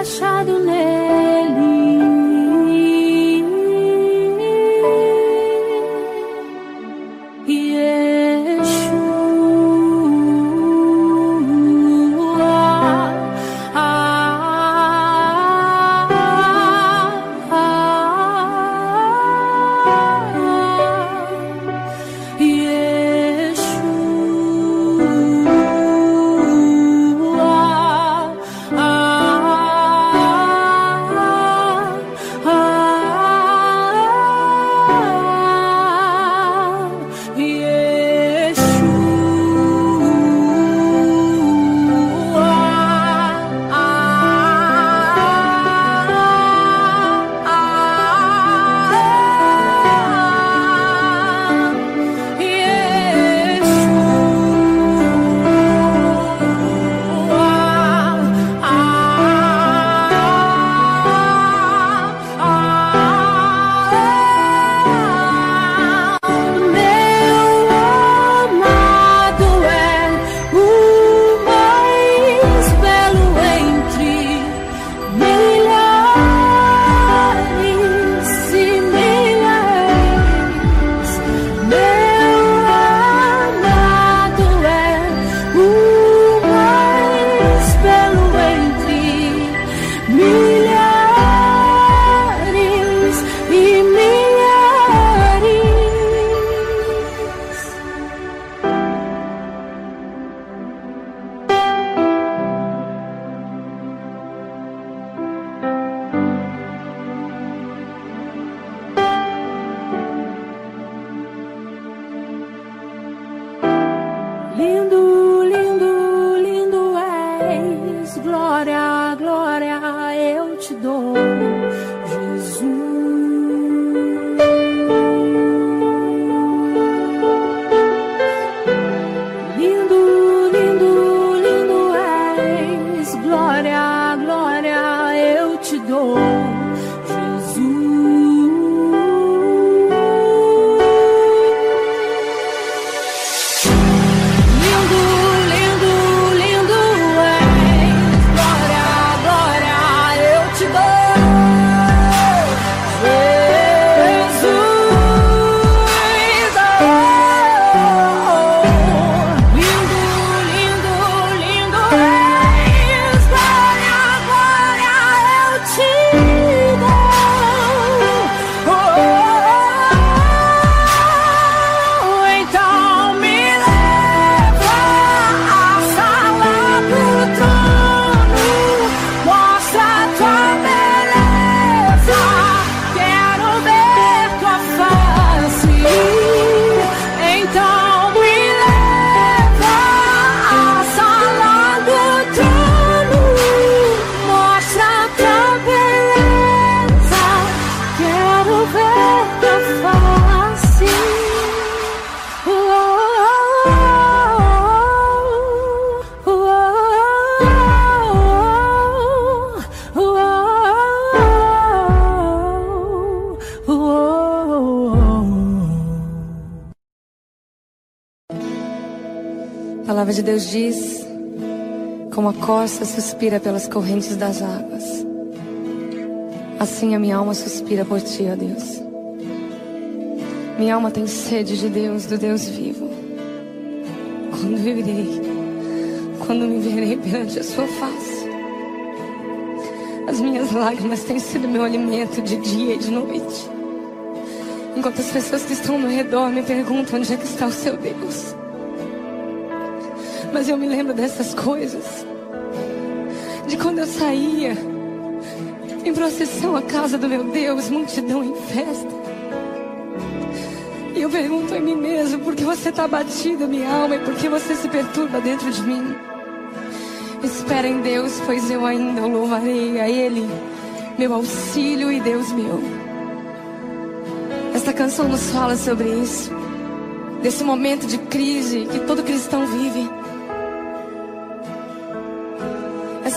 achado nele. Deus diz: como a corça suspira pelas correntes das águas, assim a minha alma suspira por ti, ó Deus. Minha alma tem sede de Deus, do Deus vivo. Quando viverei, quando me verei perante a sua face. As minhas lágrimas têm sido meu alimento de dia e de noite. Enquanto as pessoas que estão ao meu redor me perguntam onde é que está o seu Deus. Mas eu me lembro dessas coisas. De quando eu saía em procissão à casa do meu Deus, multidão em festa. E eu pergunto em mim mesmo, por que você está batido, minha alma, e por que você se perturba dentro de mim? Espera em Deus, pois eu ainda o louvarei a Ele, meu auxílio e Deus meu. Esta canção nos fala sobre isso, desse momento de crise que todo cristão vive.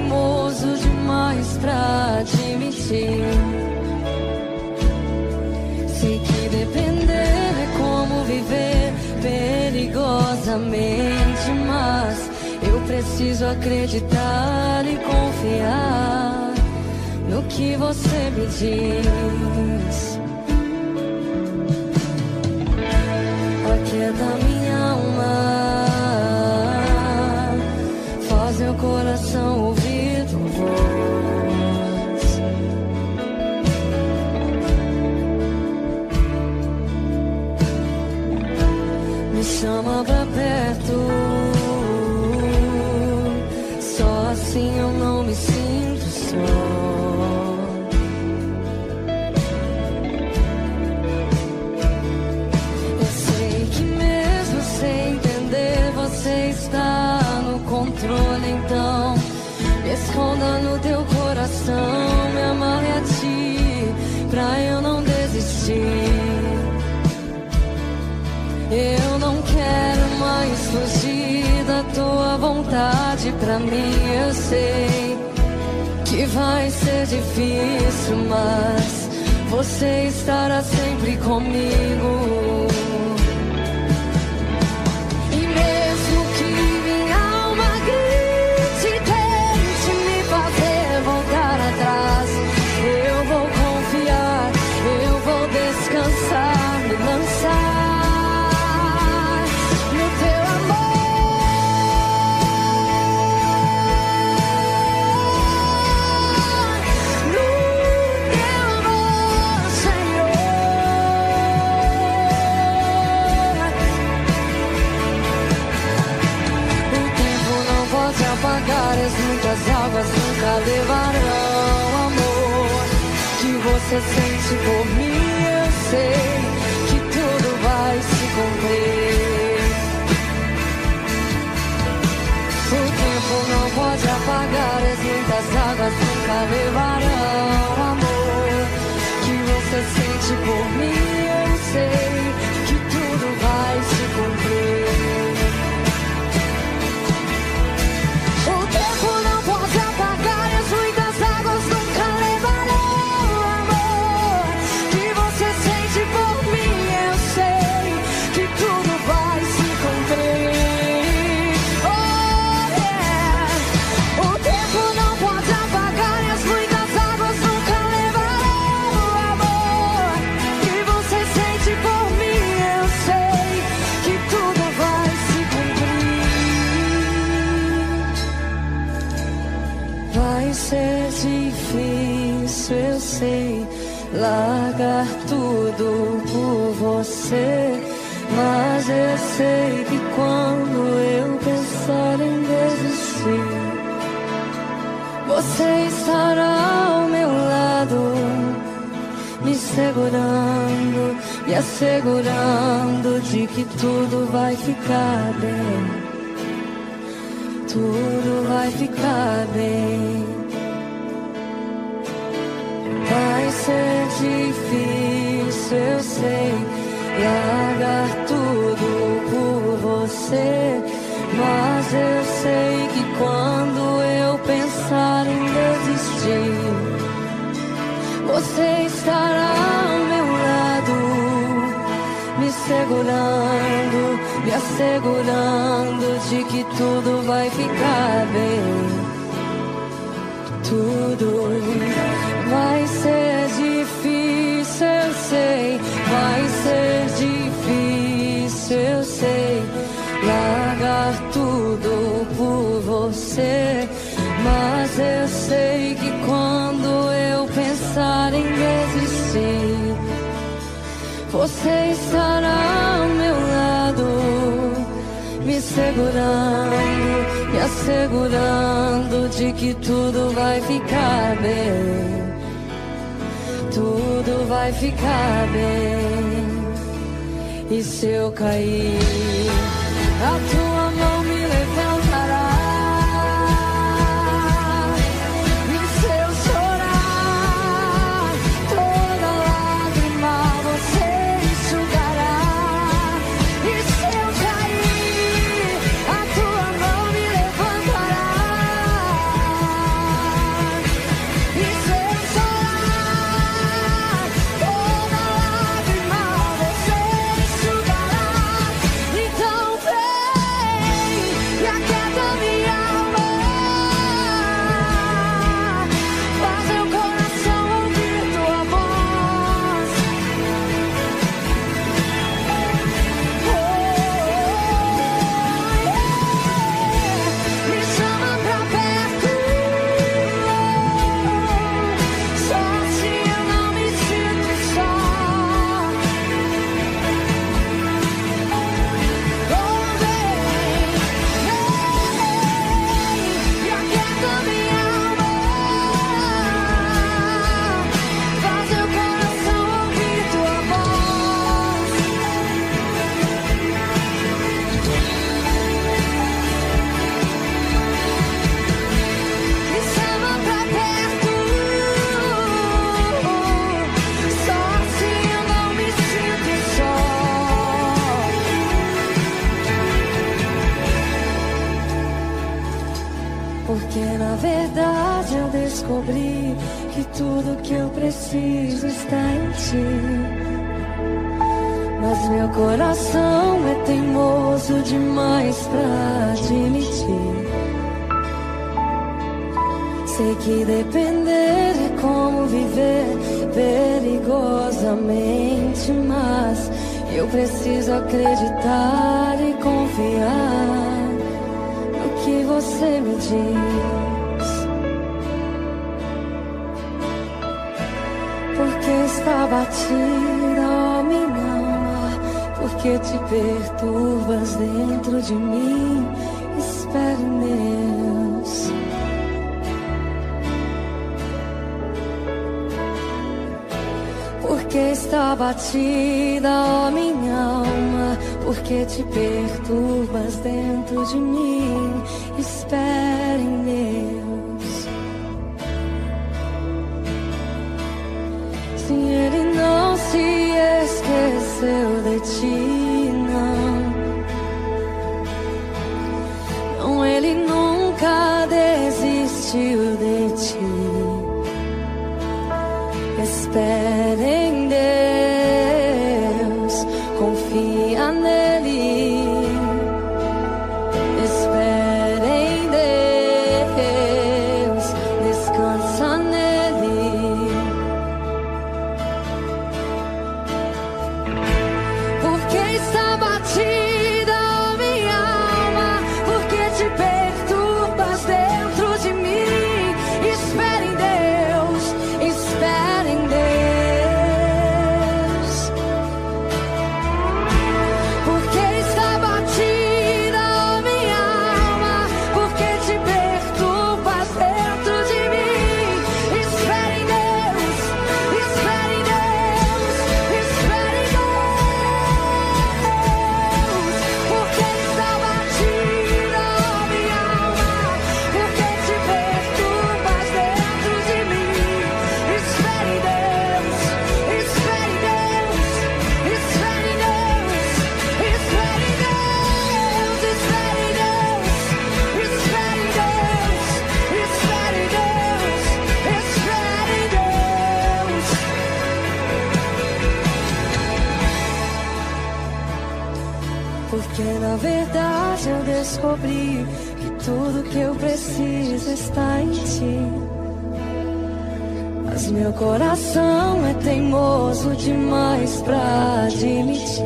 Teimoso demais pra admitir. Sei que depender é como viver perigosamente, mas eu preciso acreditar e confiar no que você me diz. da vontade pra mim, eu sei que vai ser difícil, mas você estará sempre comigo. Levarão amor que você sente por mim. Eu sei que tudo vai se cumprir. O tempo não pode apagar as muitas águas nunca levarão amor que você sente por mim. Eu sei segurando, me assegurando de que tudo vai ficar bem. Tudo vai ficar bem. Vai ser difícil, eu sei, largar tudo por você. Tudo vai ser difícil, eu sei, vai ser difícil, eu sei, largar tudo por você. Mas eu sei que quando eu pensar em desistir, você estará ao meu lado, me segurando, me assegurando de que tudo vai ficar bem. Tudo vai ficar bem. E se eu cair, que eu preciso está em ti. Mas meu coração é teimoso demais pra admitir. Sei que depender é como viver perigosamente, mas eu preciso acreditar e confiar no que você me diz. Está batida, ó minha alma, porque te perturbas dentro de mim. Espere em Deus. Porque está batida, ó minha alma, porque te perturbas dentro de mim. Espere em seu coração é teimoso demais pra admitir.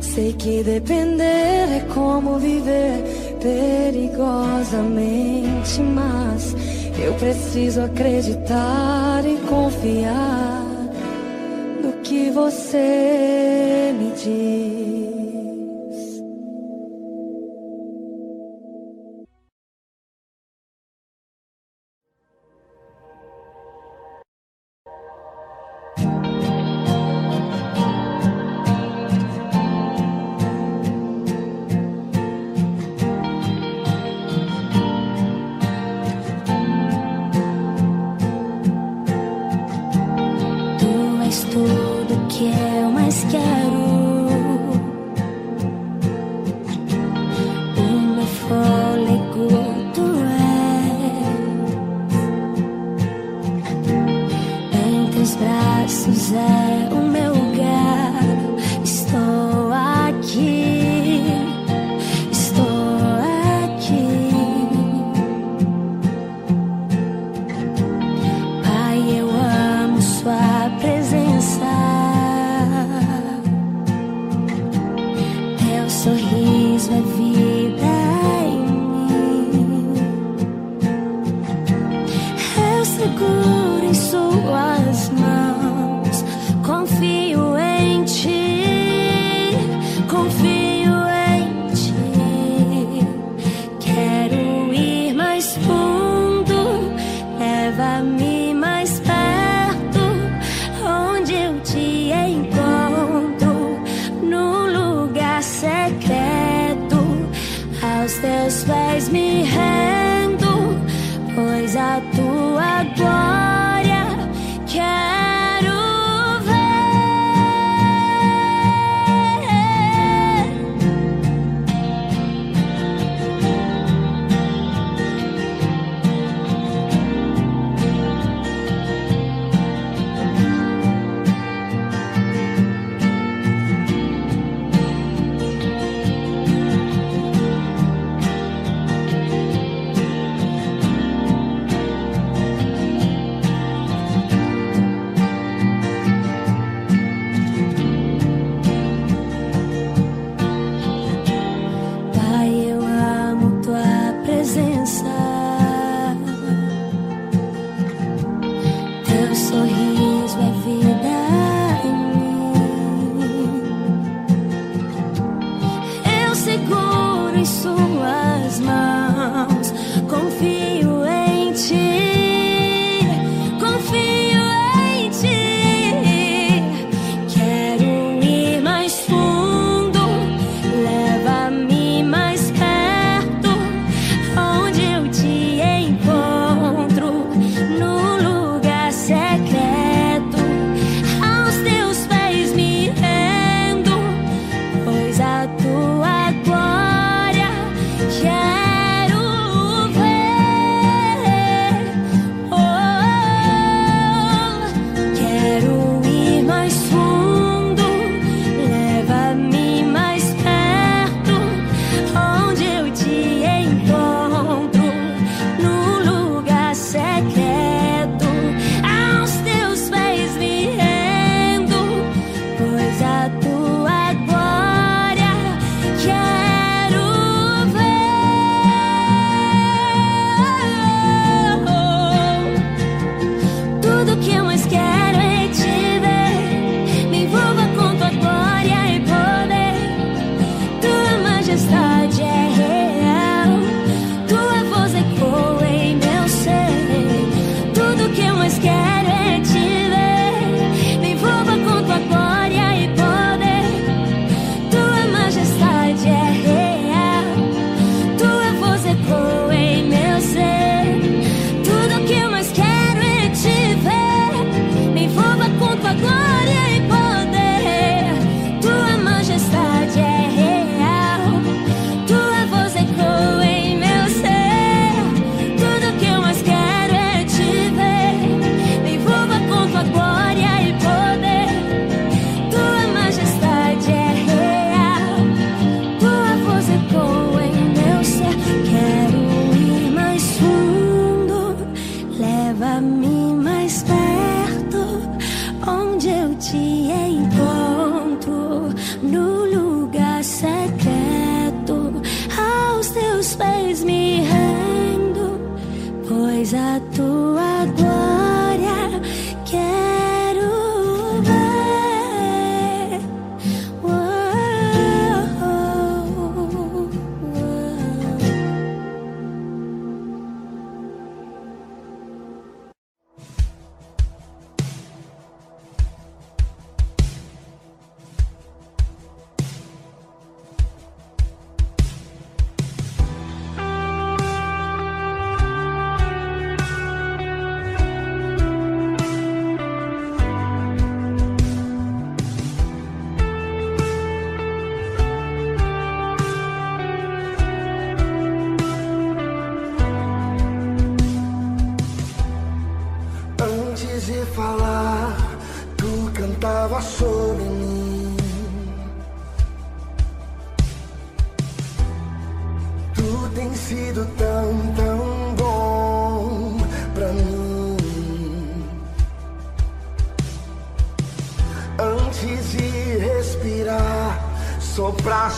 Sei que depender é como viver perigosamente, mas eu preciso acreditar e confiar no que você me diz.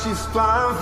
Soprastes tua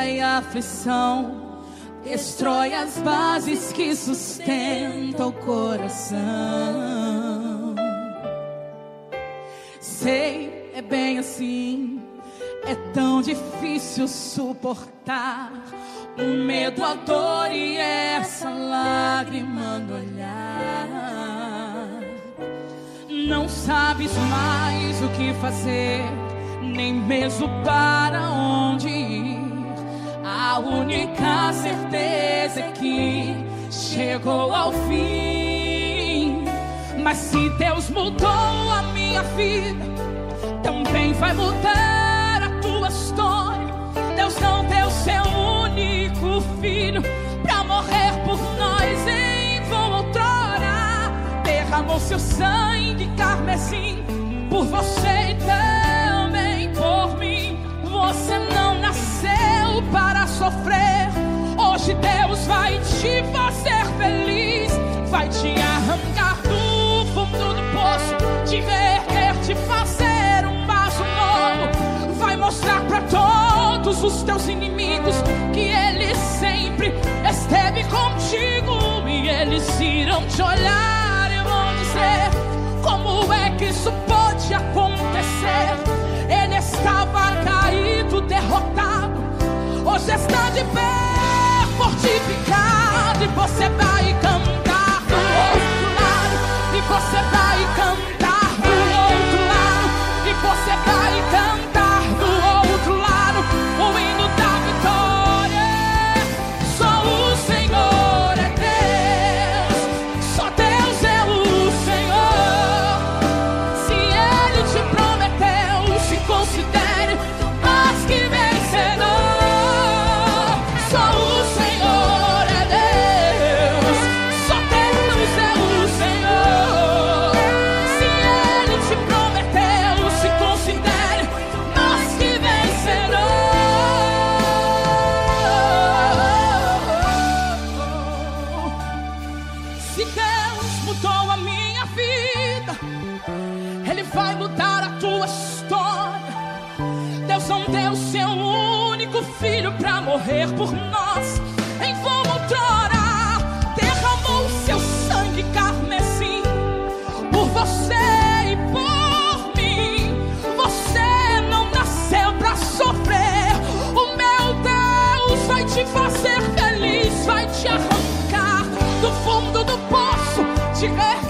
carga e aflição. Destrói as bases que sustentam o coração. Sei, é bem assim. É tão difícil suportar o medo, a dor e essa lágrima no olhar. Não sabes mais o que fazer, nem mesmo para única certeza é que chegou ao fim. Mas se Deus mudou a minha vida, também vai mudar a tua história. Deus não deu seu único filho para morrer por nós em vão outrora. Derramou seu sangue carmesim por você e também por mim. Você não para sofrer. Hoje Deus vai te fazer feliz, vai te arrancar do fundo do poço, te reerguer, te fazer um vaso novo. Vai mostrar para todos os teus inimigos que Ele sempre esteve contigo e eles irão te olhar e vão dizer como é que isso Você está de pé, fortificado e você vai. por nós em vão outrora derramou seu sangue carmesim por você e por mim. Você não nasceu para sofrer. O meu Deus vai te fazer feliz, vai te arrancar do fundo do poço, te erguer.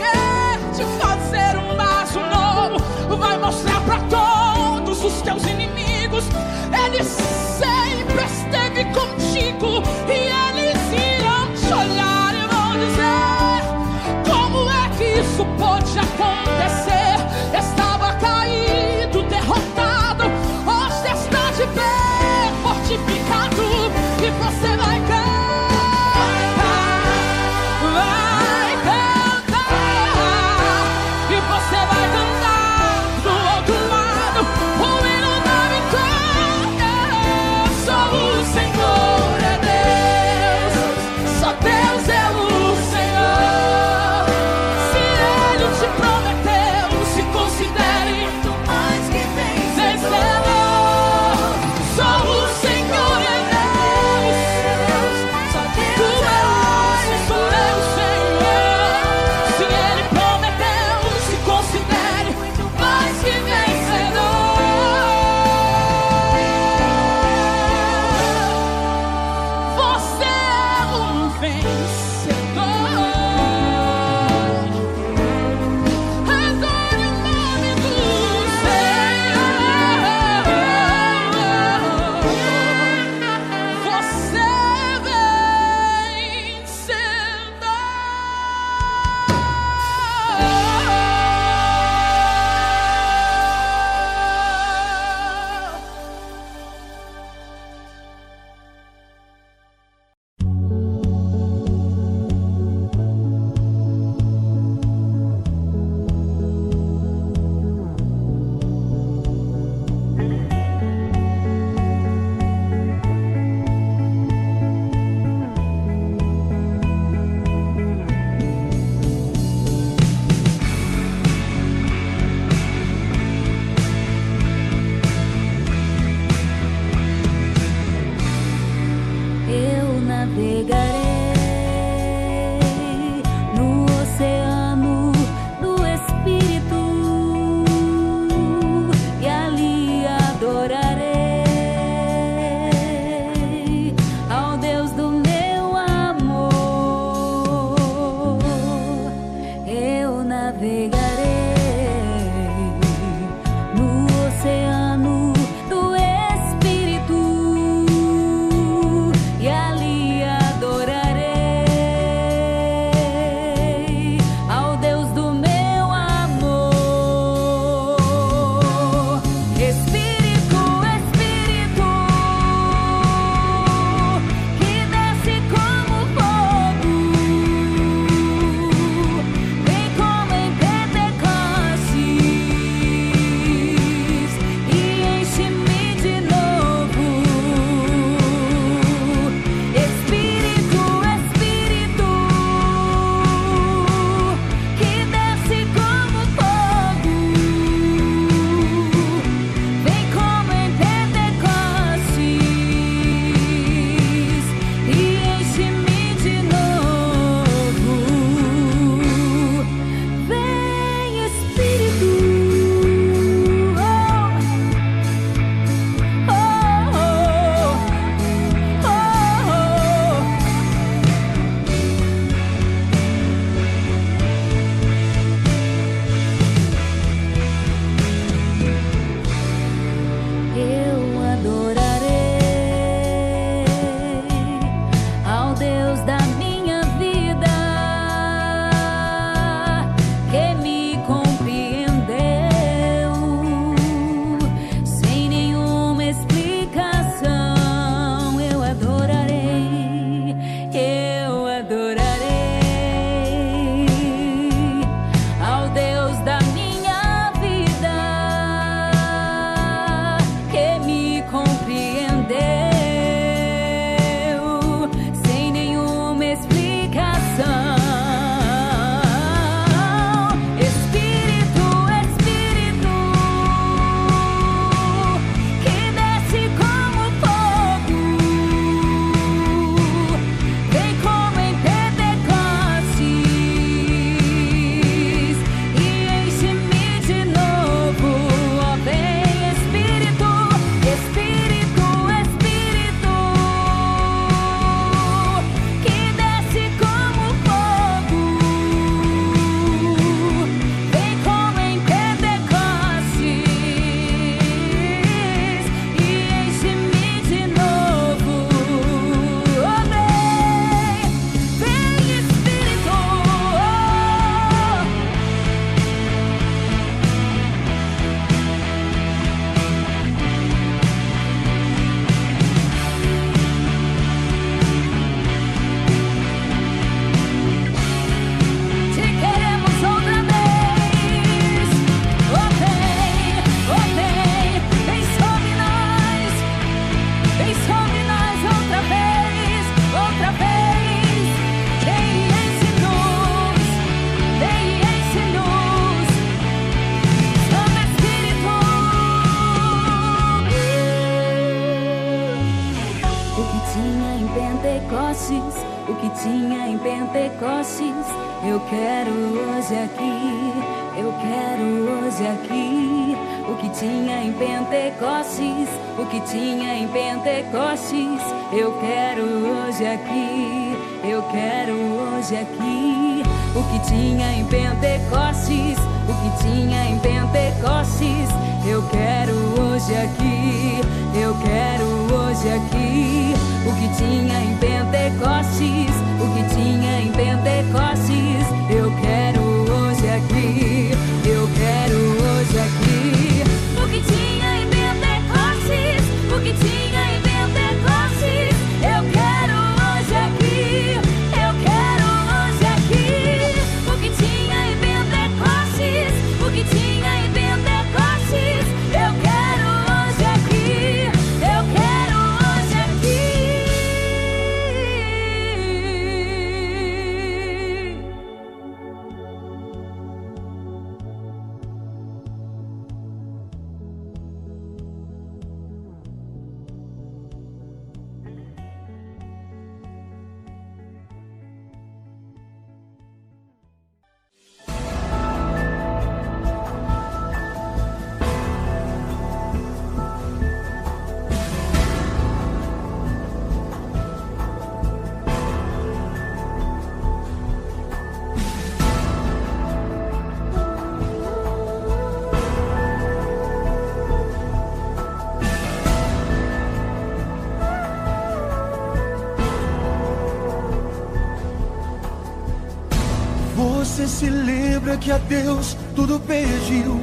Lembra que a Deus tudo pediu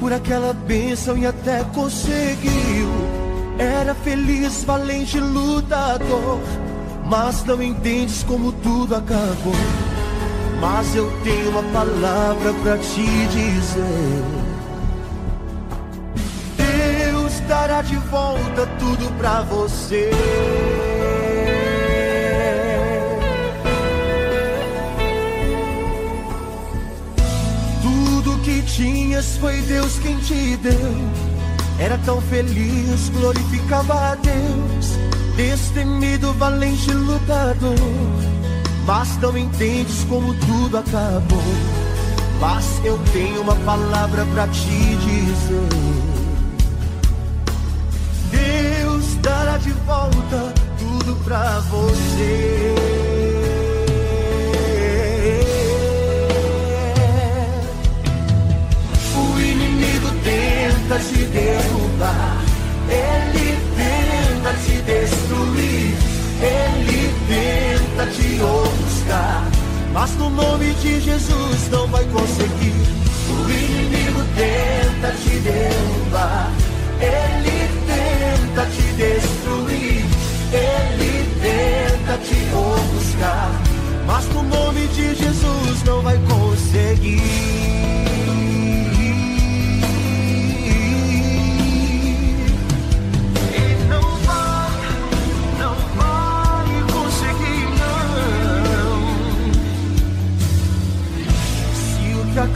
por aquela bênção e até conseguiu. Era feliz, valente, lutador, mas não entendes como tudo acabou. Mas eu tenho uma palavra pra te dizer. Deus dará de volta tudo pra você. Tinhas foi Deus quem te deu. Era tão feliz, glorificava a Deus. Destemido, valente lutador. Mas não entendes como tudo acabou. Mas eu tenho uma palavra pra te dizer. Deus dará de volta tudo pra você. Tenta te derrubar, ele tenta te destruir, ele tenta te ofuscar. Mas no nome de Jesus não vai conseguir. O inimigo tenta te derrubar, ele tenta te destruir, ele tenta te ofuscar. Mas no nome de Jesus não vai conseguir.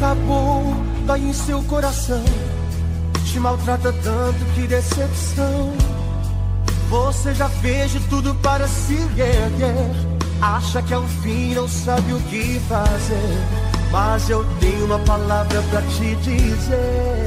Acabou dói em seu coração, te maltrata tanto que decepção. Você já fez de tudo para se erguer. Acha que é o fim, não sabe o que fazer. Mas eu tenho uma palavra pra te dizer.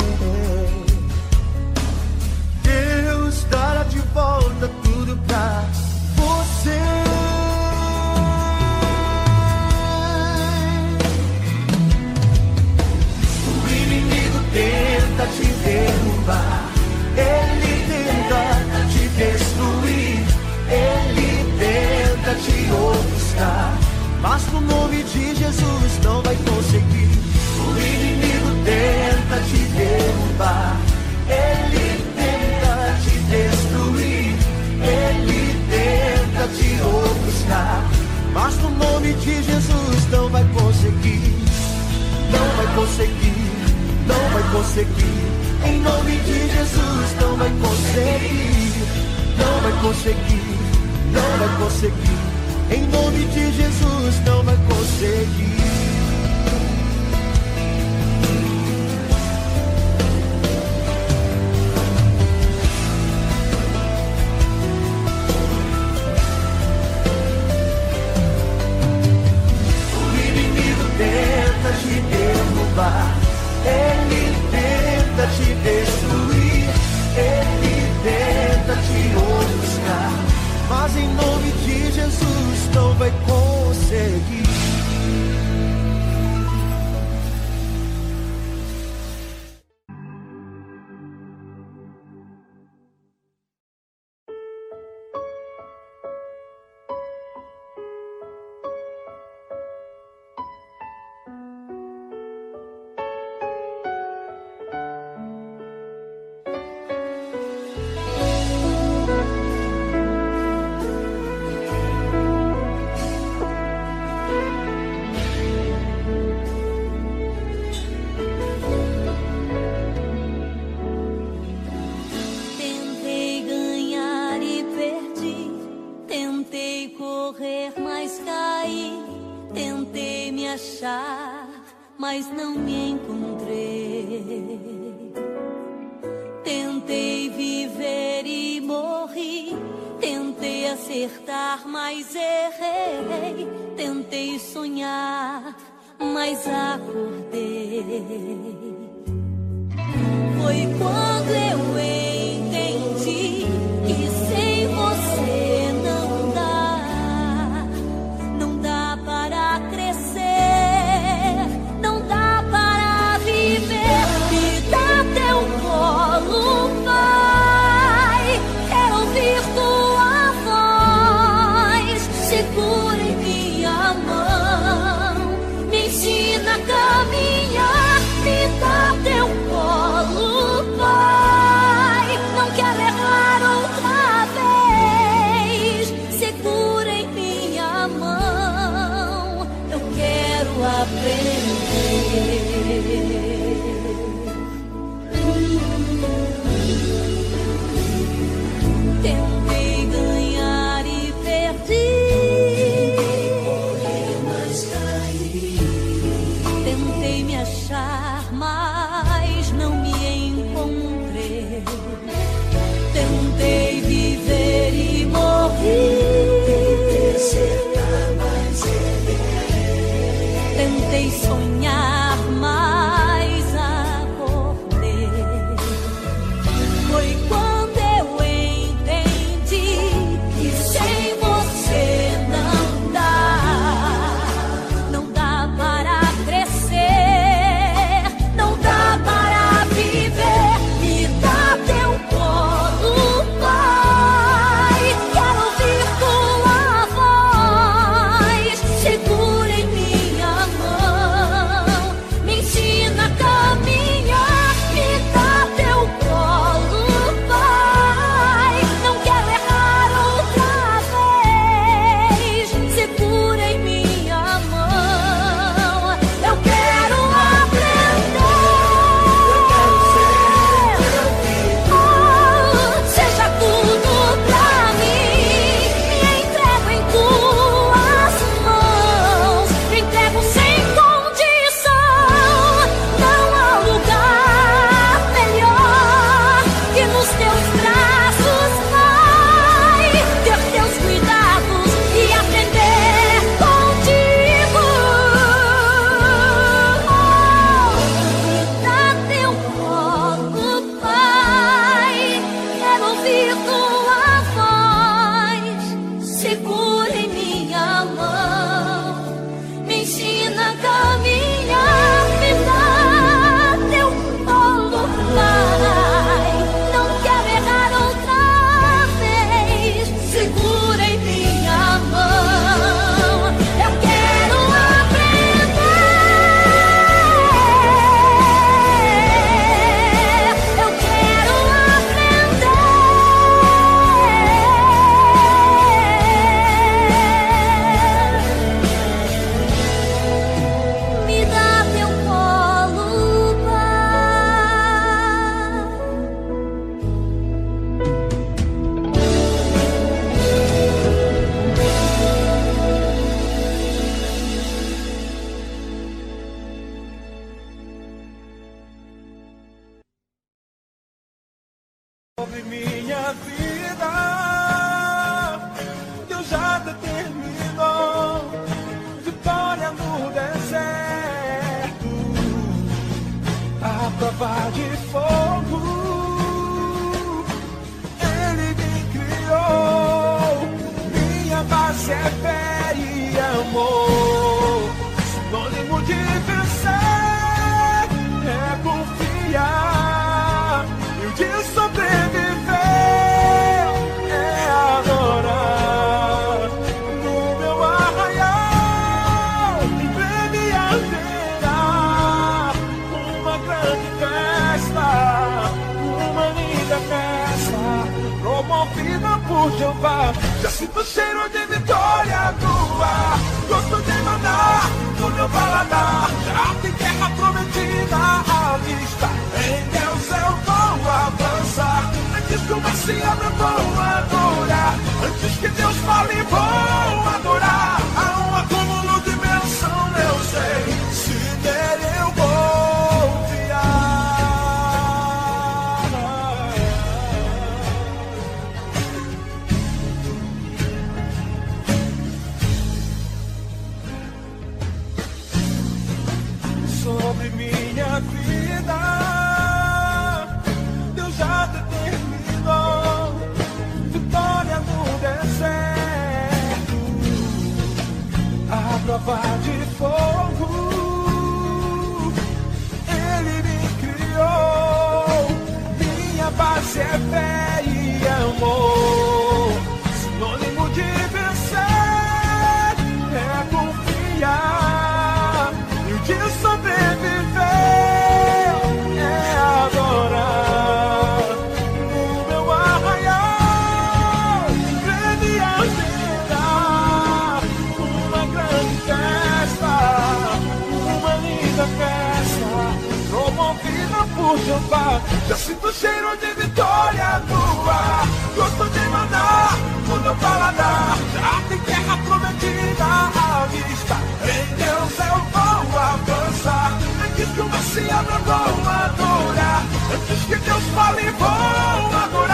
Jeová. Já sinto o cheiro de vitória no ar, gosto de mandar no meu paladar. Já tem terra prometida à vista, em Deus eu vou avançar. Antes que o Messias eu vou adorar, antes que Deus fale, vou adorar.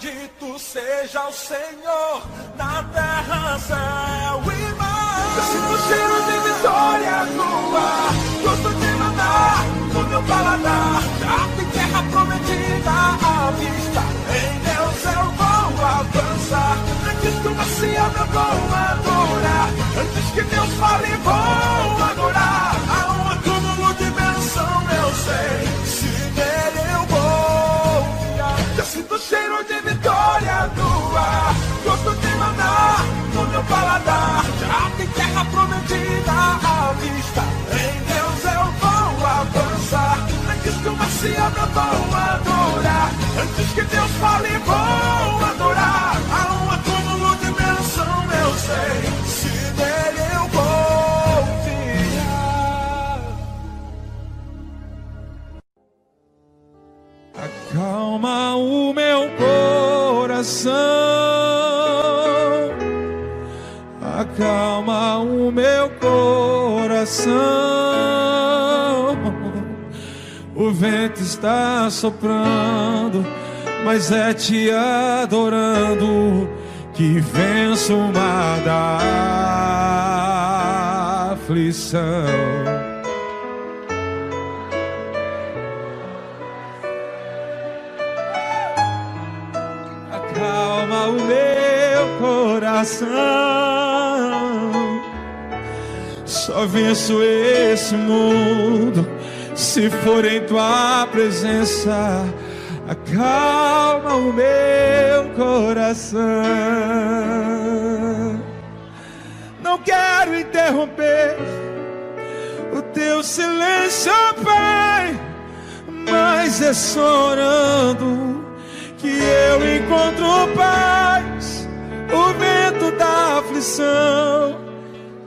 Bendito seja o Senhor na terra, céu e mar. Eu sinto cheiro de vitória no ar, gosto de mandar no meu paladar. Tem terra prometida à vista, em Deus eu vou avançar. Antes que o Messias eu vou adorar, antes que Deus fale, vou adorar. Há um acúmulo de bênção, eu sei, sinto cheiro de vitória no ar, gosto de mandar no meu paladar. Já tem terra prometida à vista, em Deus eu vou avançar. Antes que o Messias eu vou adorar, antes que Deus fale, vou adorar. Há um acúmulo de bênção, eu sei, Acalma o meu coração, acalma o meu coração. O vento está soprando, mas é te adorando que venço o mar da aflição. Acalma o meu coração. Só venço esse mundo se for em tua presença. Acalma o meu coração. Não quero interromper o teu silêncio, Pai, mas é só orando que eu encontro paz. O vento da aflição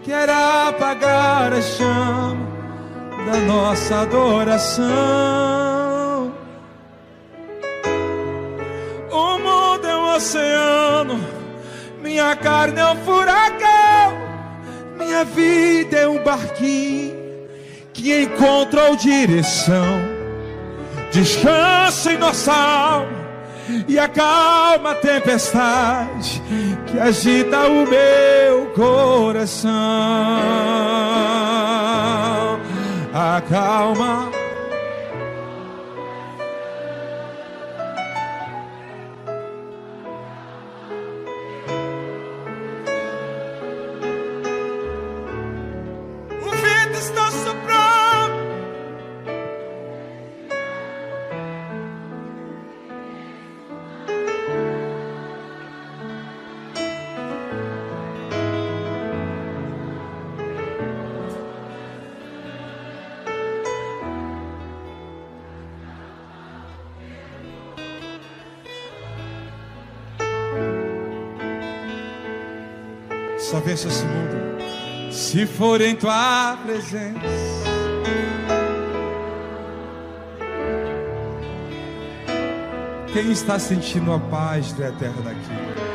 quer apagar a chama da nossa adoração. O mundo é um oceano, minha carne é um furacão, minha vida é um barquinho que encontrou direção. Descansa em nossa alma e acalma a tempestade que agita o meu coração. Acalma. Vença esse mundo se for em tua presença. Quem está sentindo a paz do eterno daqui?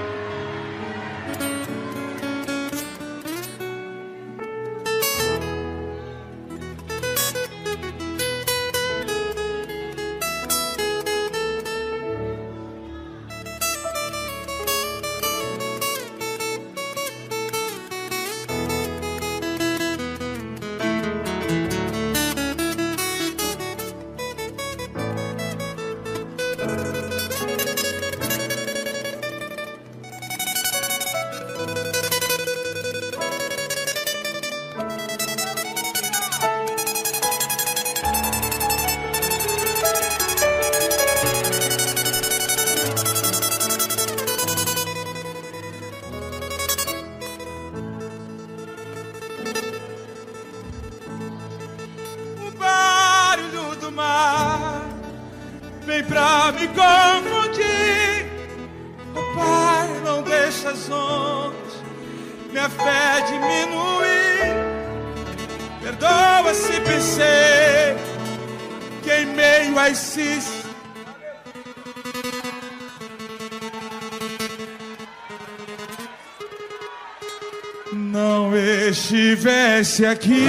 Estivesse aqui.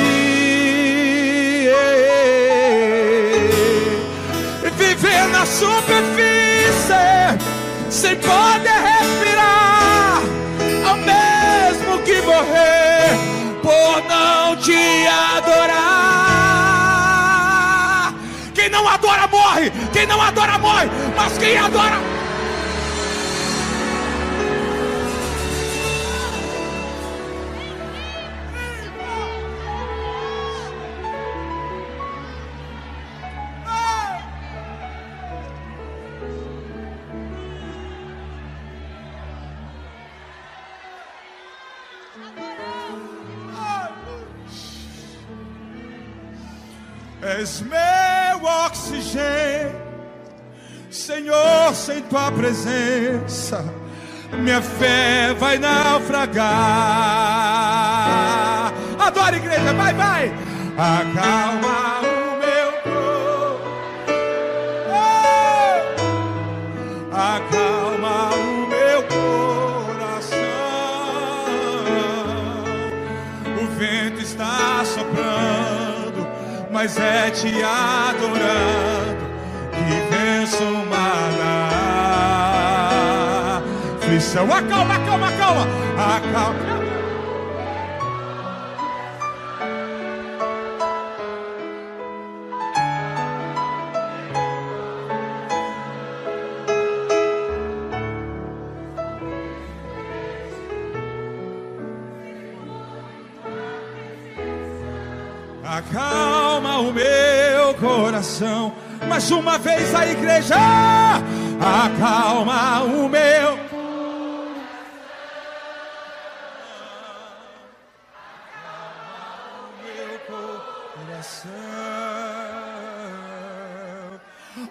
Viver na superfície sem poder respirar, ao mesmo que morrer por não te adorar. Quem não adora morre, quem não adora morre, mas quem adora És meu oxigênio, Senhor, sem tua presença, minha fé vai naufragar. Adora, igreja, vai, vai. Acalma mas é te adorando que venço uma aflição. Acalma, acalma, acalma, acalma. Acalma o meu coração. Mais uma vez a igreja. Acalma o meu. coração.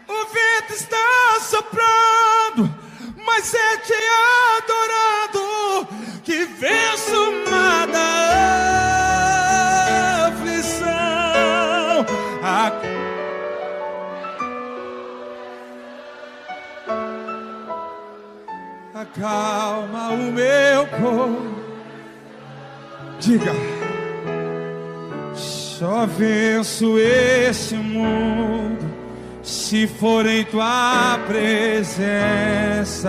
O vento está soprando, mas é te Acalma o meu corpo. Diga. Só venço esse mundo se for em tua presença.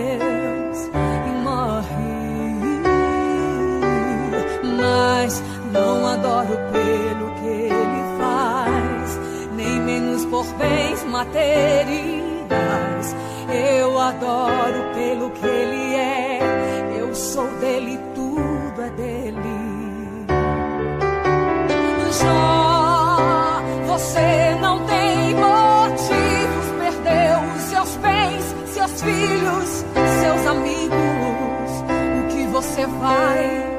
Deus e morre. Mas não adoro pelo que ele faz, nem menos por bens materiais. Eu adoro pelo que ele é, eu sou dele, tudo é dele. Jó, você If vai.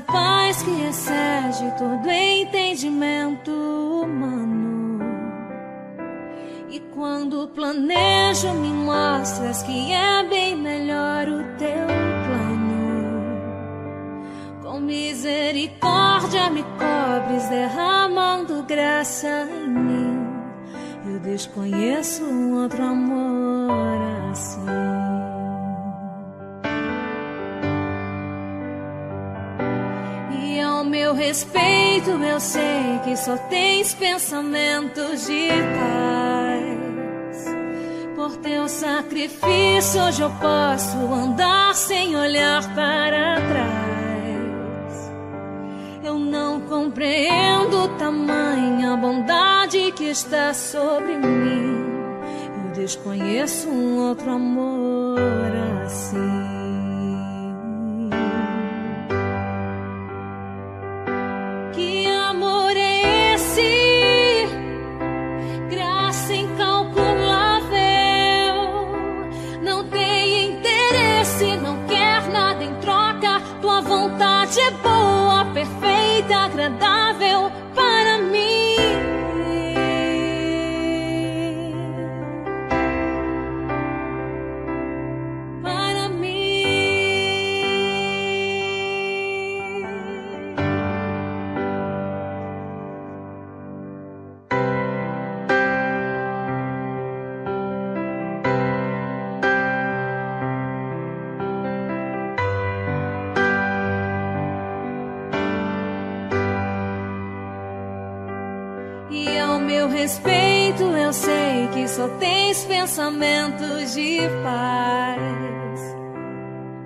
Paz que excede todo entendimento humano. E quando planejo, me mostras que é bem melhor o teu plano. Com misericórdia me cobres, derramando graça em mim. Eu desconheço um outro amor assim. Respeito, eu sei que só tens pensamentos de paz. Por teu sacrifício, hoje eu posso andar sem olhar para trás. Eu não compreendo tamanha bondade que está sobre mim. Eu desconheço um outro amor assim. É boa, perfeita, agradável tens pensamentos de paz.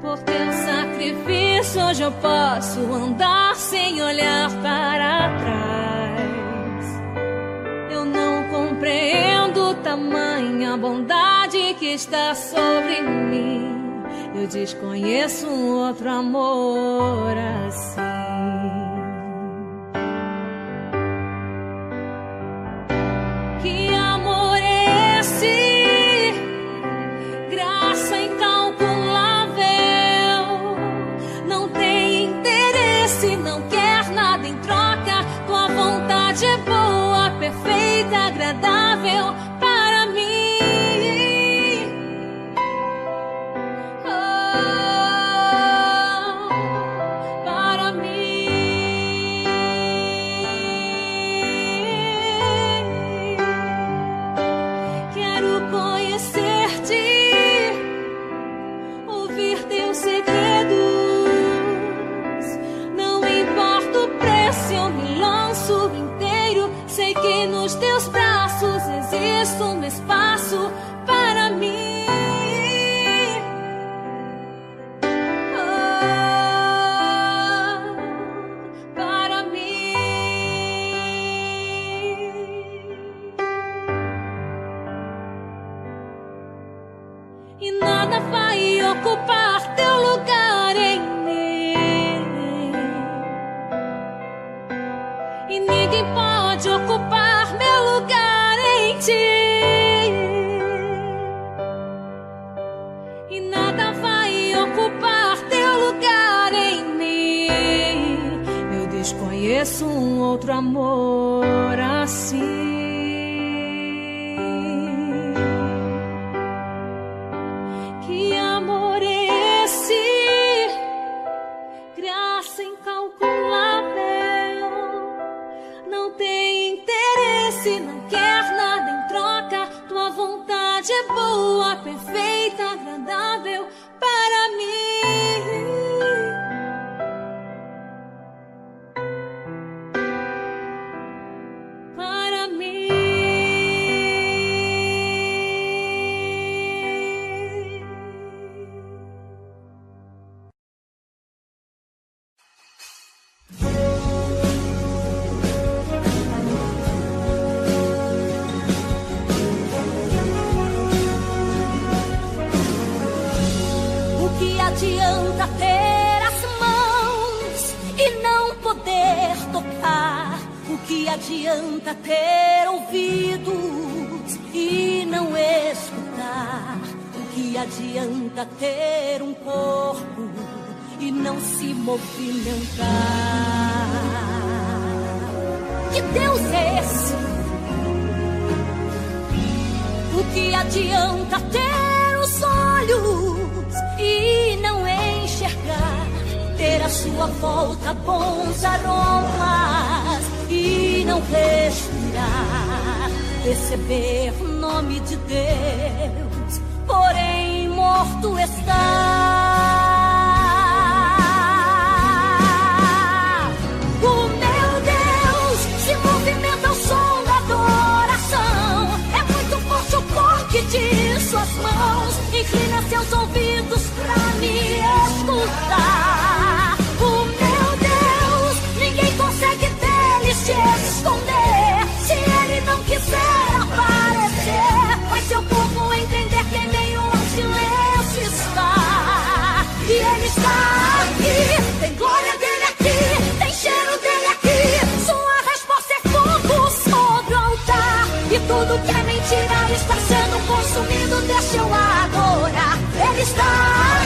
Por teu sacrifício, hoje eu posso andar sem olhar para trás. Eu não compreendo tamanha bondade que está sobre mim. Eu desconheço um outro amor assim. Perfeita, conheço um outro amor assim. Que amor é esse? Graça incalculável. Não tem interesse, não quer nada em troca. Tua vontade é boa, perfeita, agradável para mim. adianta ter ouvidos e não escutar? O que adianta ter um corpo e não se movimentar? Que Deus é esse? O que adianta ter os olhos e não enxergar? Ter a sua volta bons aromas e não respirar, receber o nome de Deus, porém morto está. está.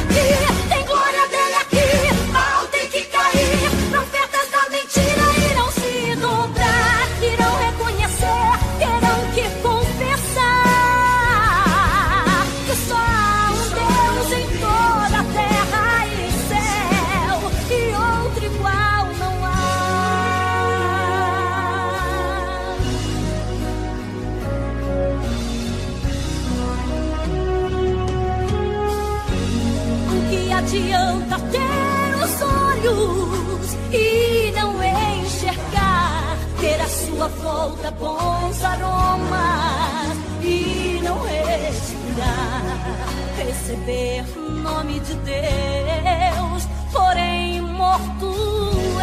receber nome de Deus, porém morto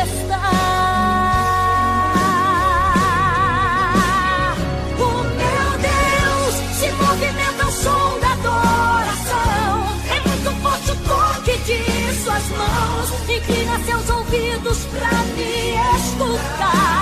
está. de suas mãos, inclina seus ouvidos pra me escutar.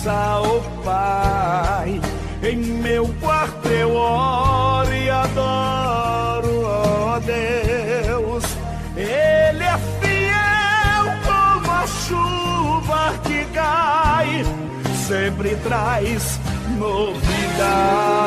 Abraça o pai. Em meu quarto eu oro e adoro, ó Deus. Ele é fiel como a chuva que cai, sempre traz novidades.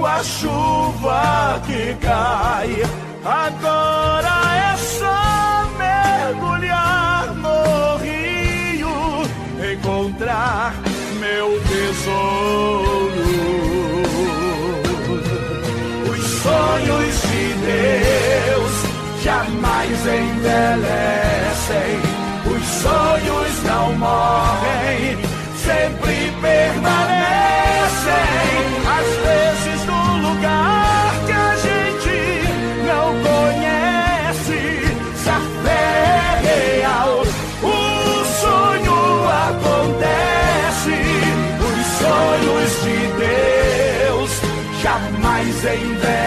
Com a chuva que cai. Agora é só mergulhar no rio, encontrar meu tesouro. Os sonhos de Deus jamais envelhecem. Os sonhos não morrem, sempre permanecem.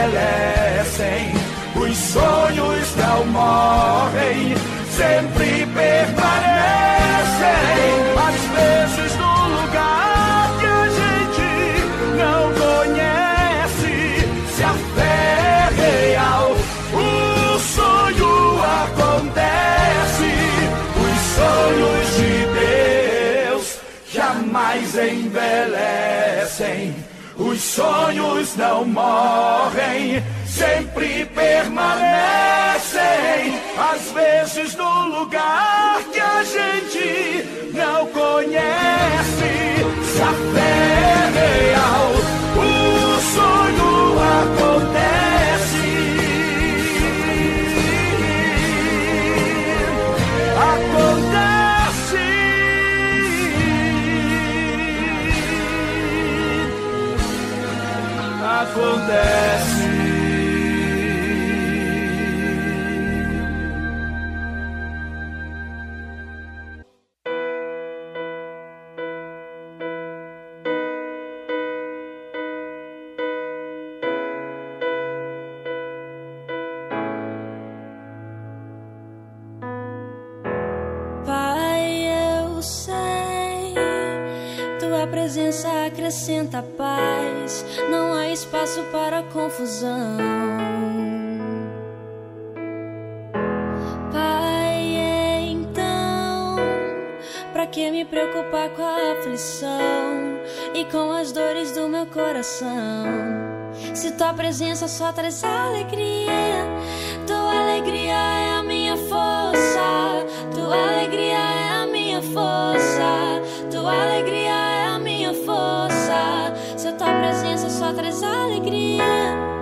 Envelhecem. Os sonhos não morrem, sempre permanecem. Às vezes no lugar que a gente não conhece, se a fé é real, o sonho acontece. Os sonhos de Deus jamais envelhecem. Os sonhos não morrem, sempre permanecem. Às vezes no lugar que a gente não conhece. Se a fé real, o sonho acontece. acontece. acrescenta paz, não há espaço para confusão. Pai, então, para que me preocupar com a aflição e com as dores do meu coração? Se tua presença só traz alegria, tua alegria é a minha força, tua alegria é a minha força, tua alegria outras alegrias.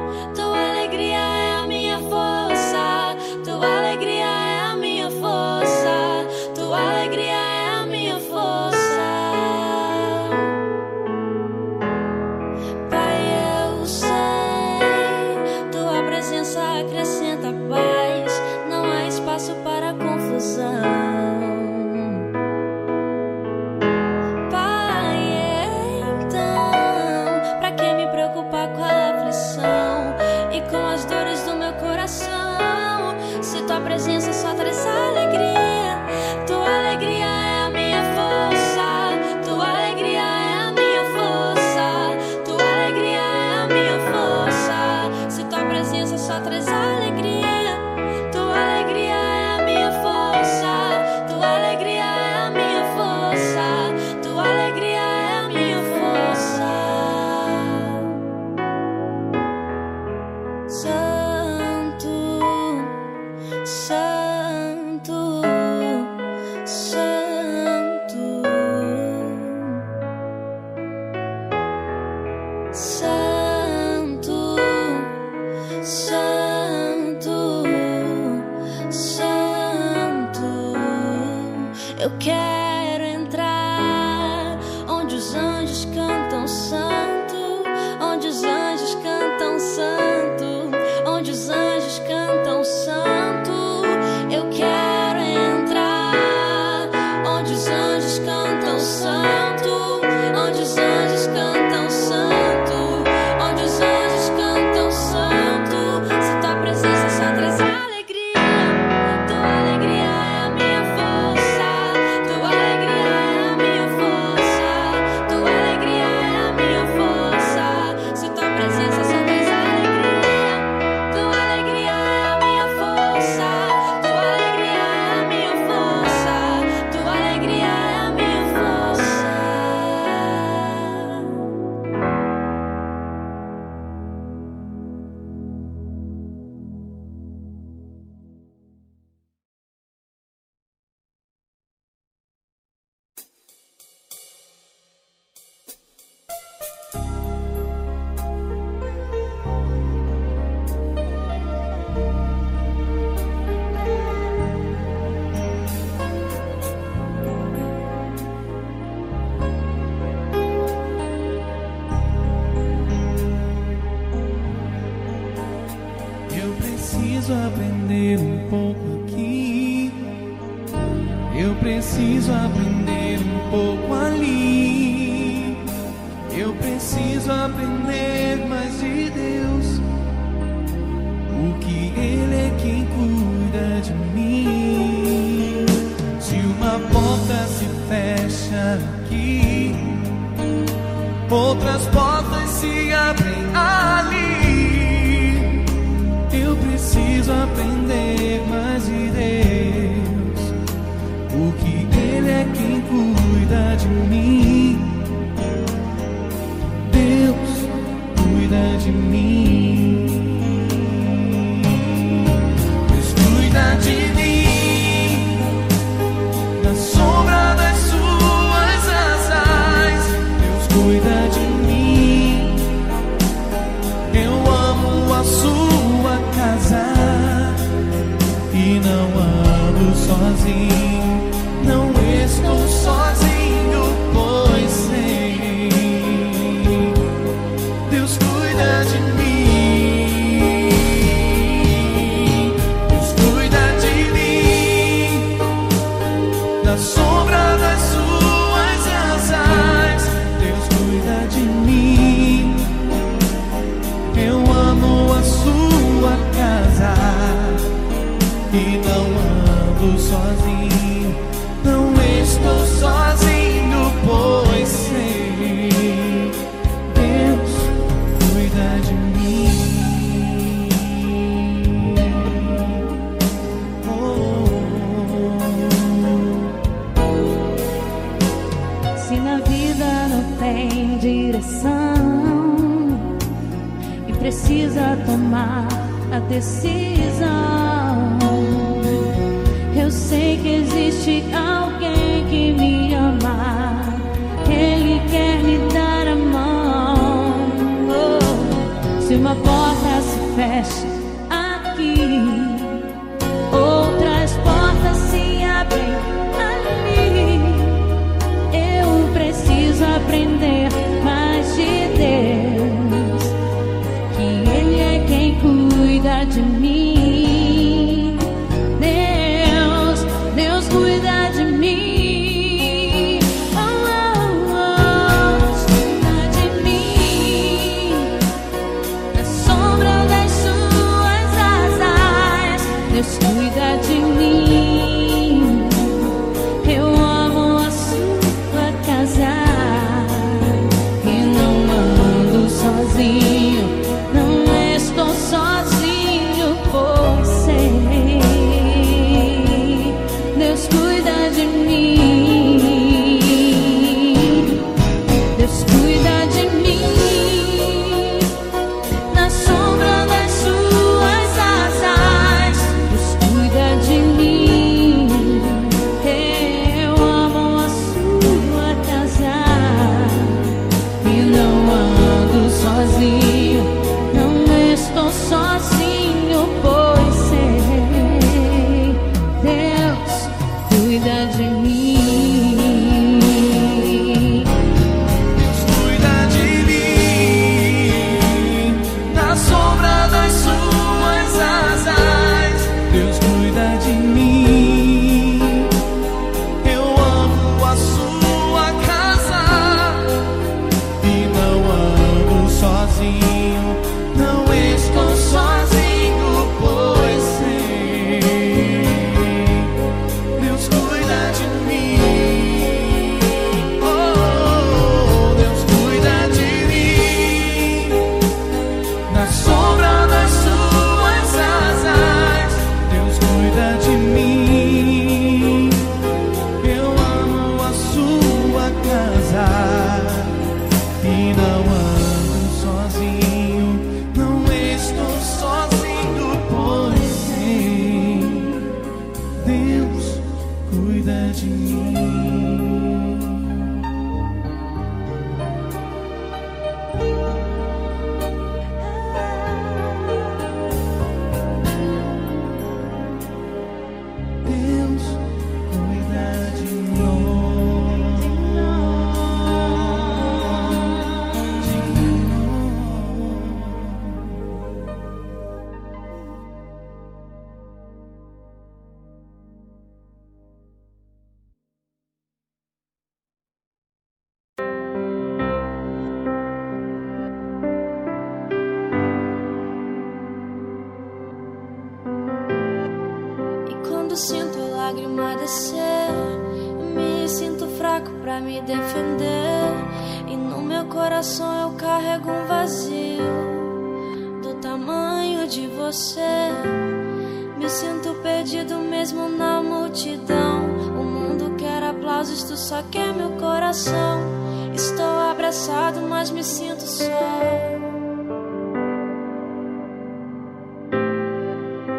mais me sinto só.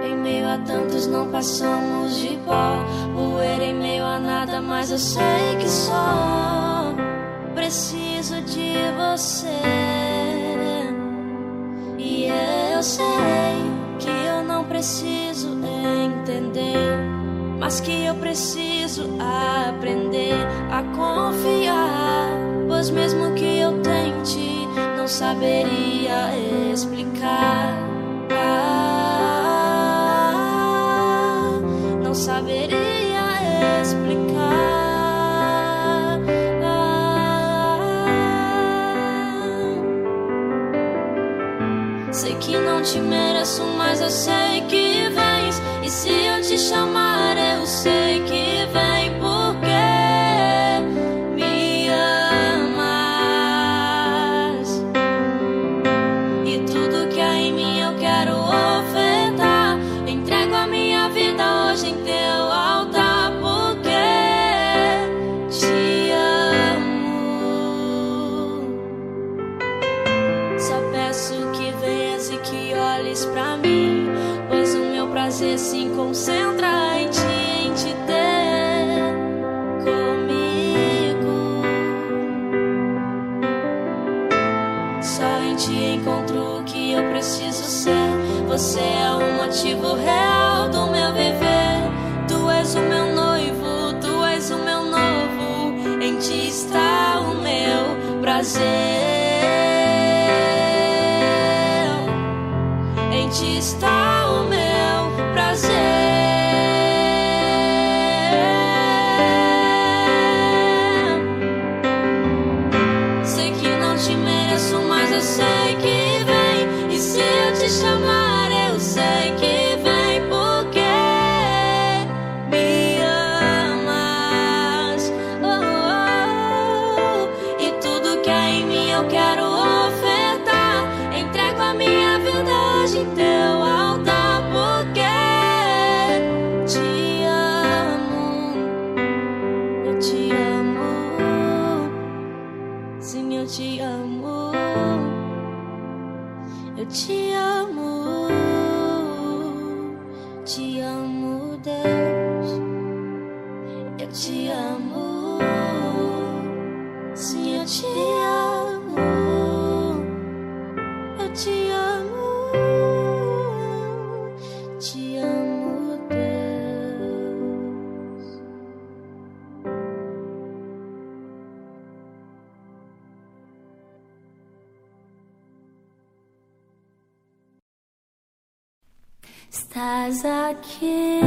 Em meio a tantos não passamos de pó. Poeira em meio a nada, mas eu sei que só preciso de você. E eu sei que eu não preciso entender mas que eu preciso aprender a confiar. Pois mesmo que eu tente, não saberia explicar. Não saberia explicar. Sei que não te mereço, mas eu sei que vens. E se eu te chamar? Meu Estás aqui,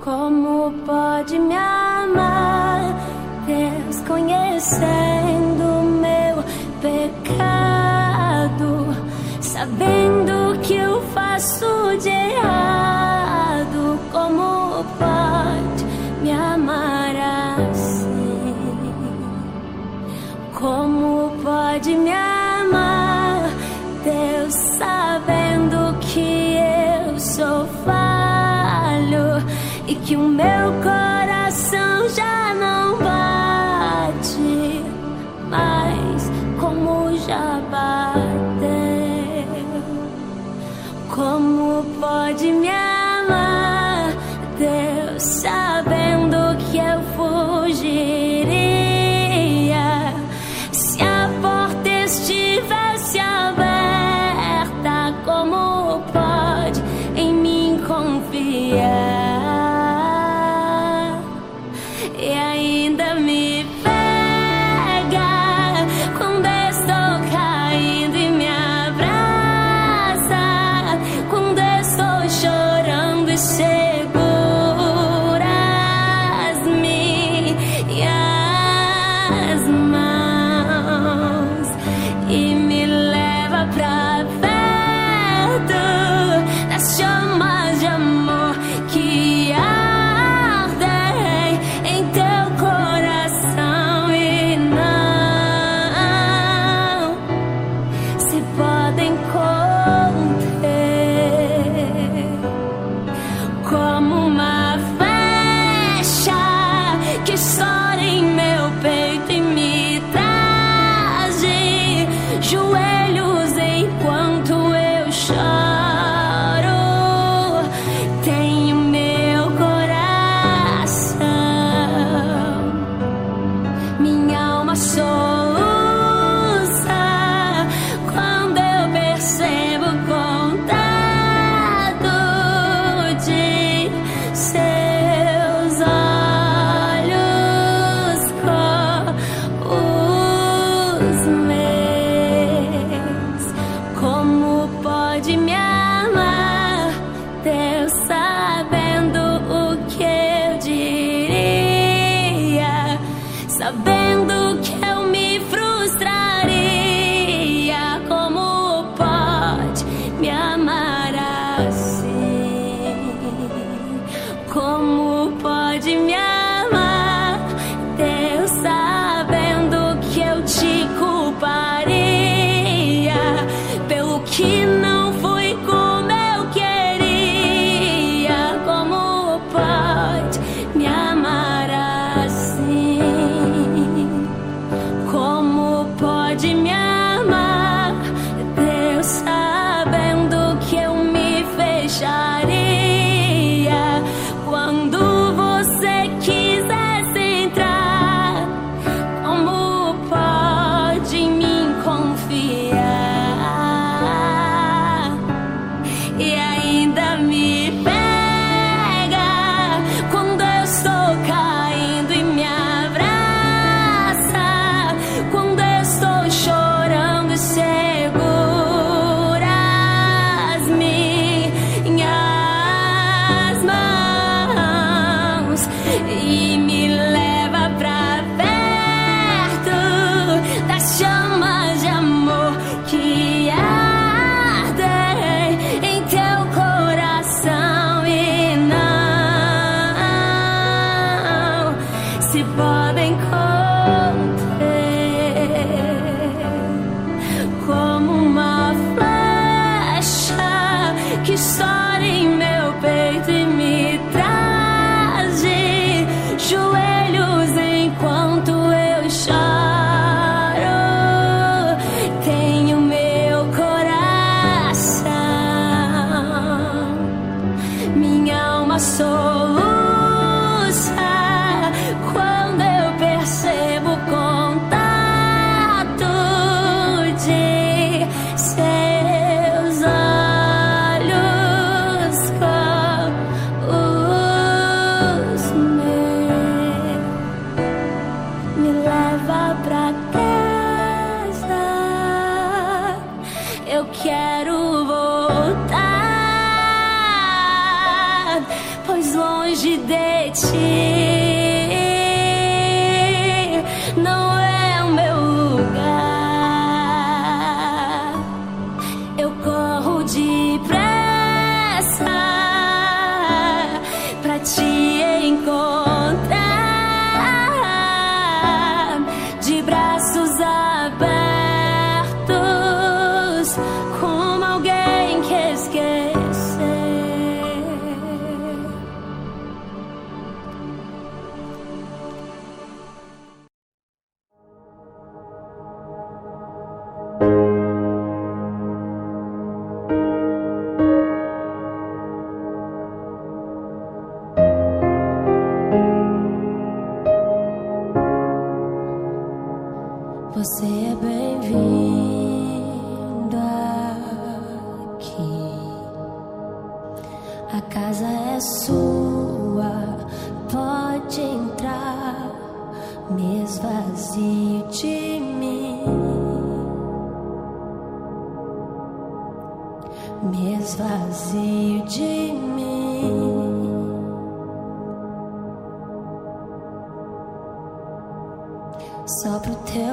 Como pode me amar desconhecendo meu pecado, sabendo que eu faço de errado?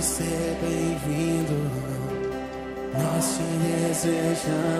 que ser bem-vindo, nós te desejamos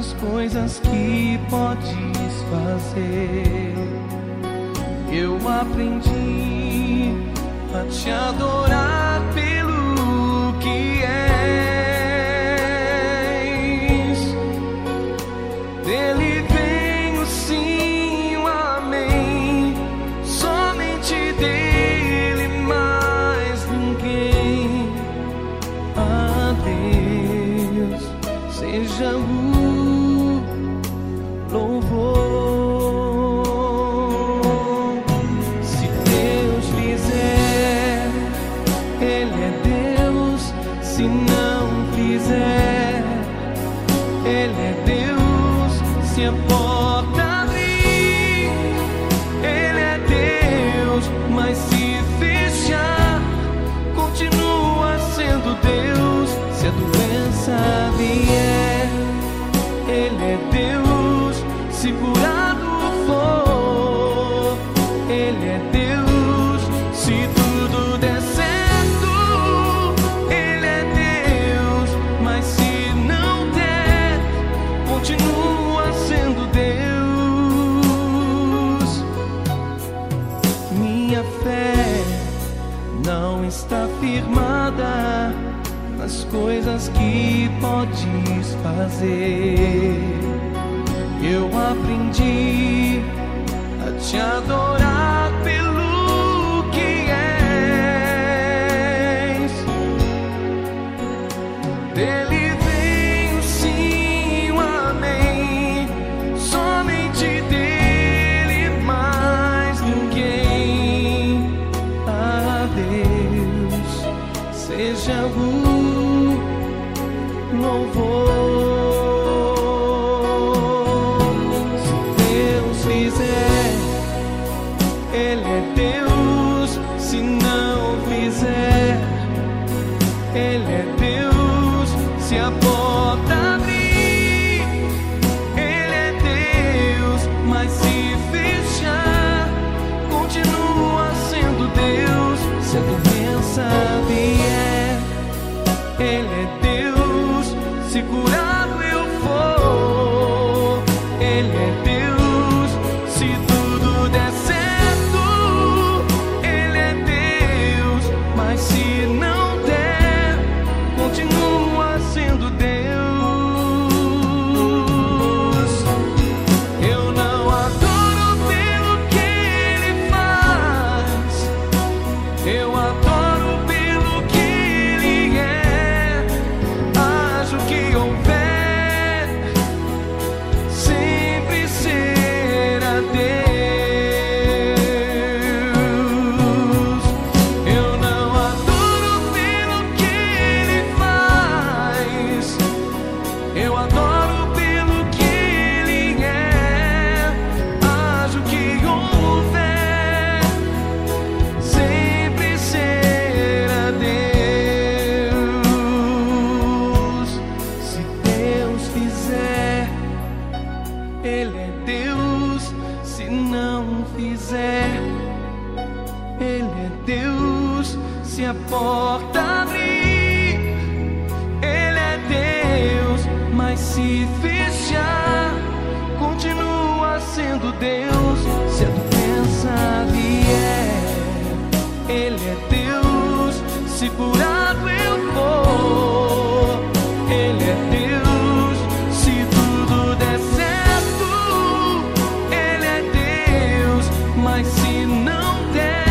As coisas que podes fazer. Eu aprendi a te adorar. mas se não der.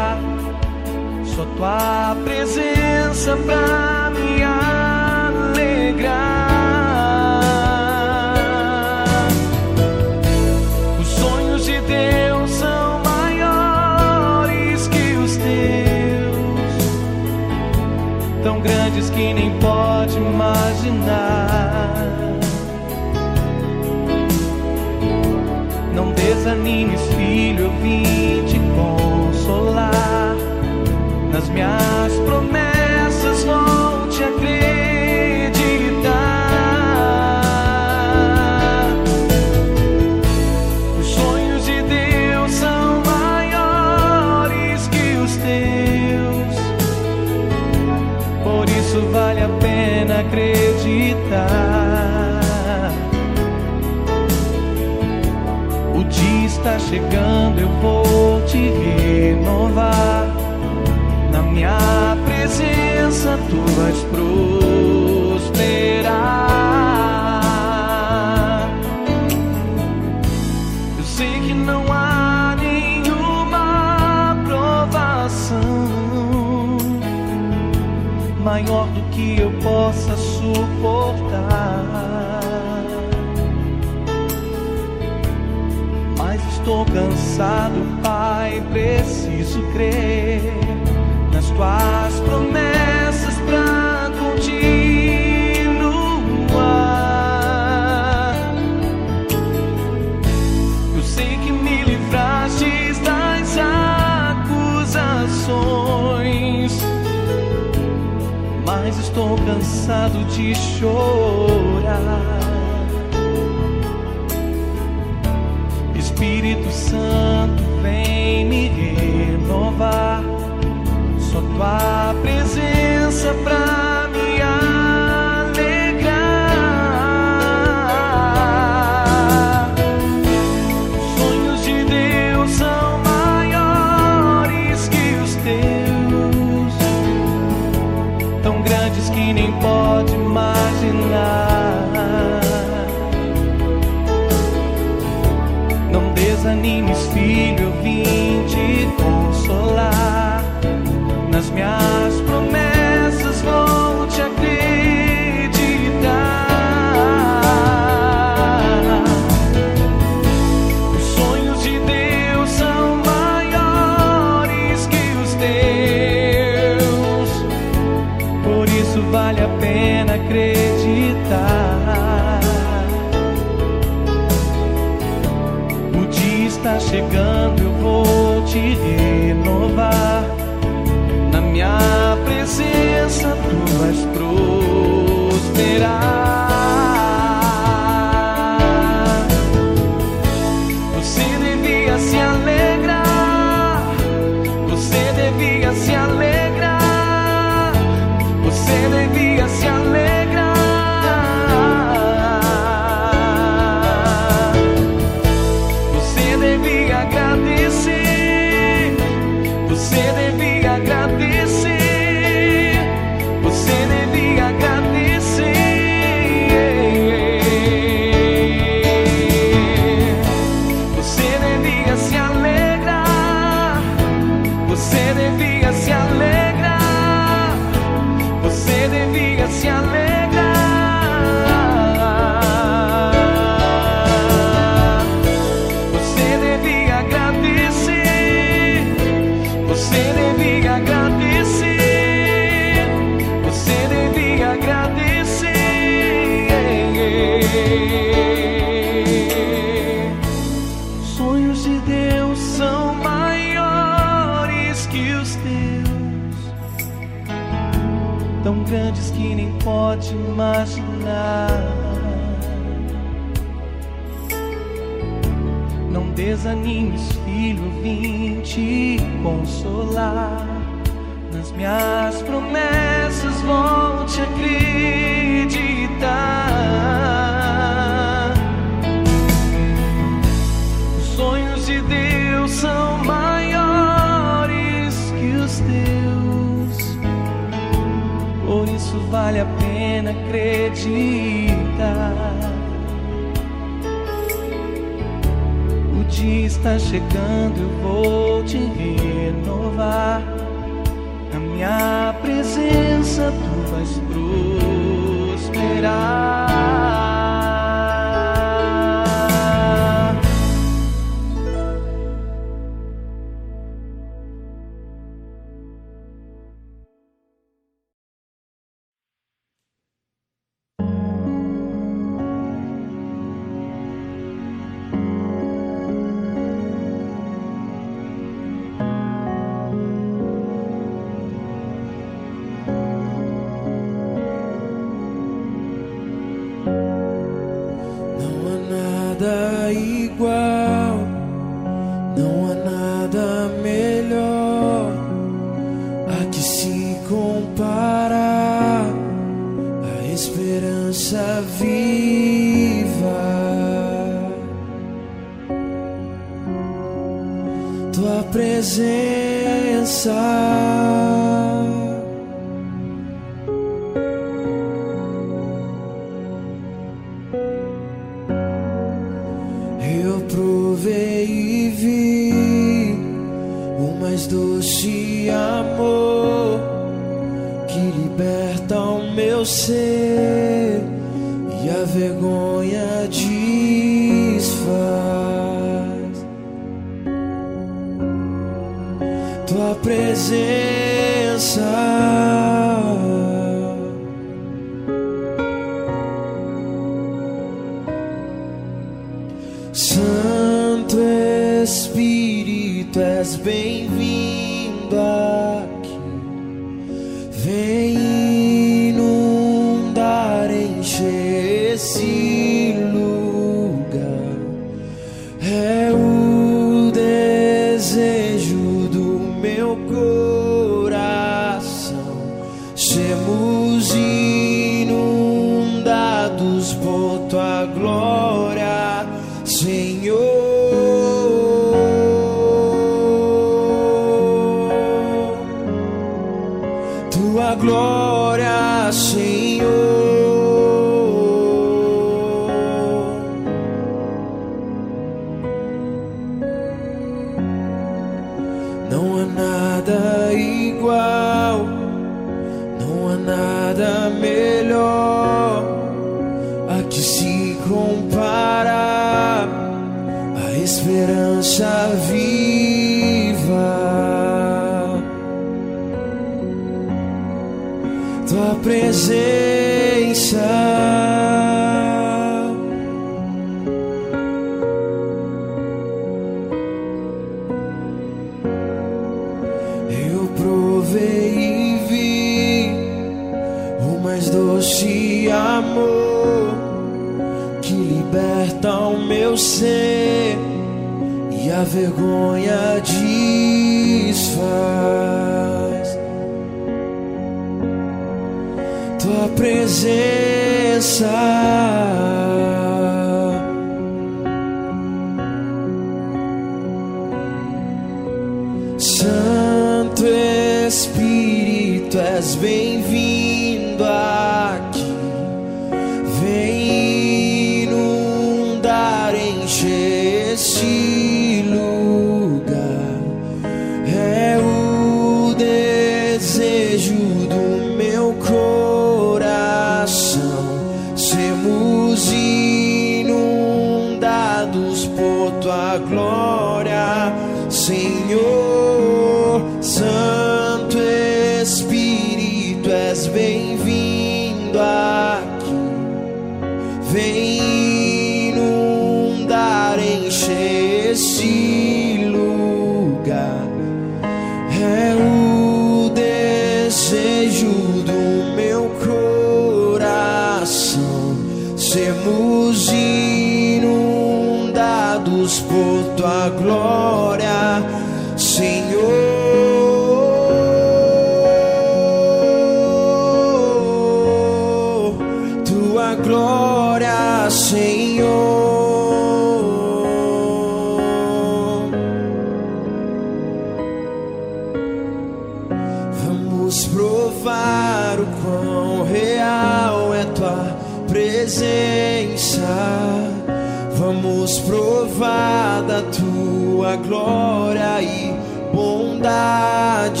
temos provado a tua glória e bondade.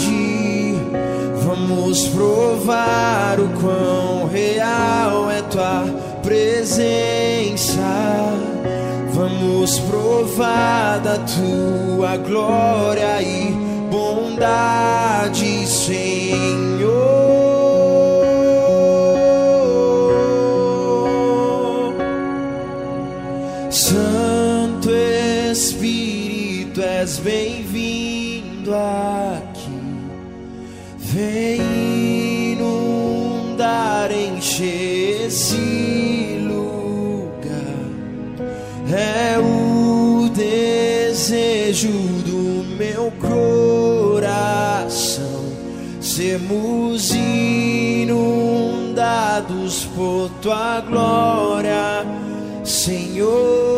Vamos provar o quão real é tua presença. Vamos provar da tua glória e bondade, Senhor. desejo do meu coração sermos inundados por tua glória, Senhor.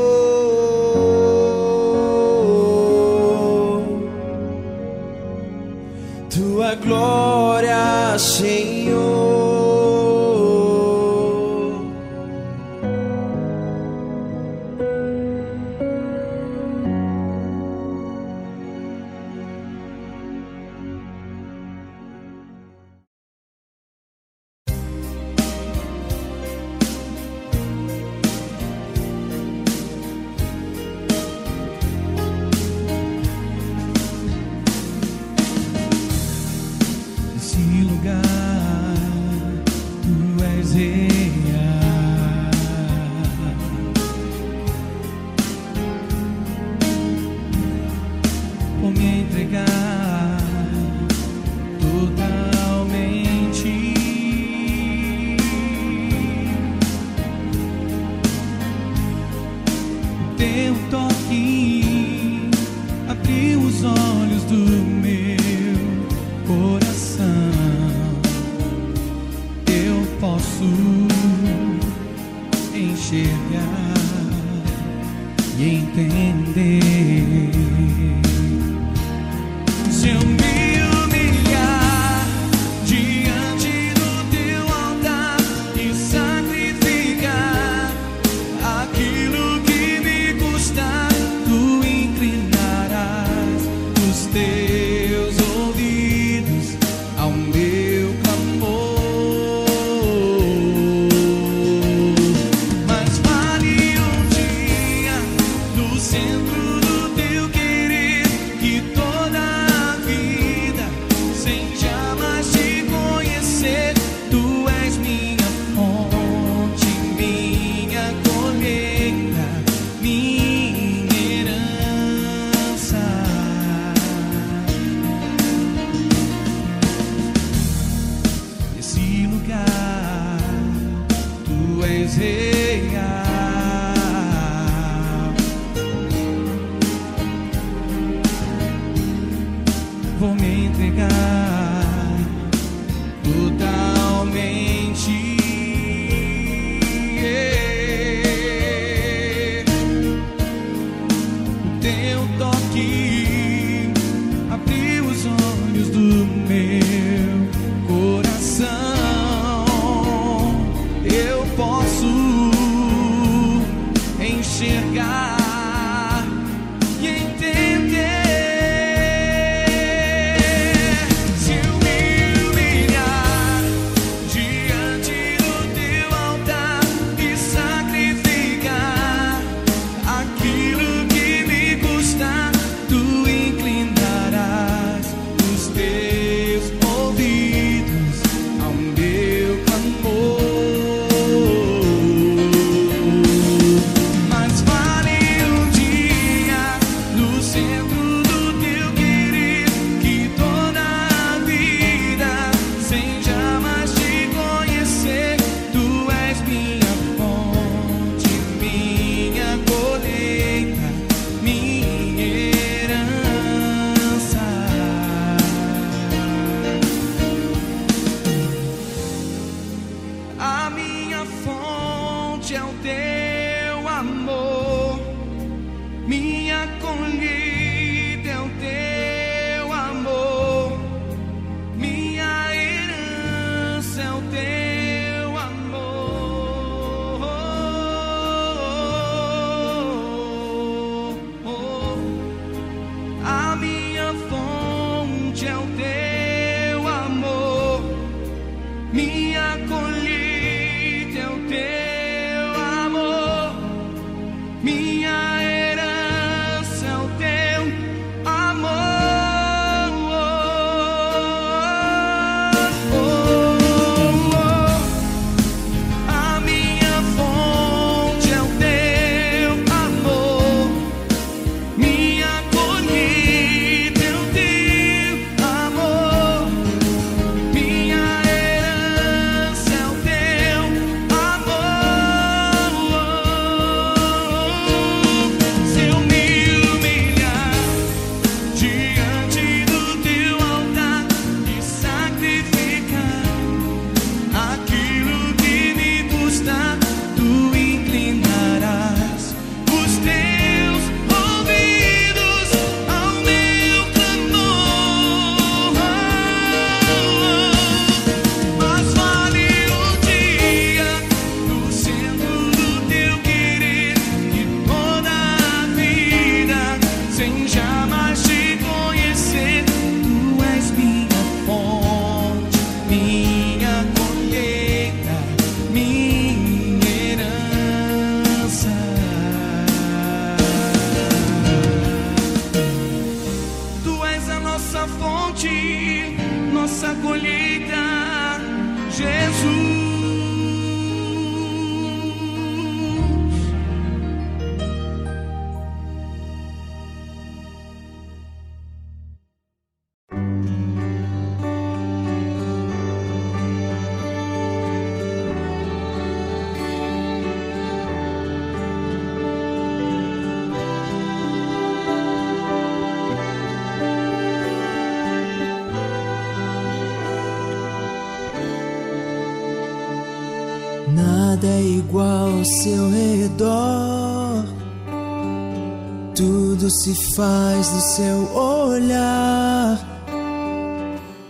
mais do seu olhar.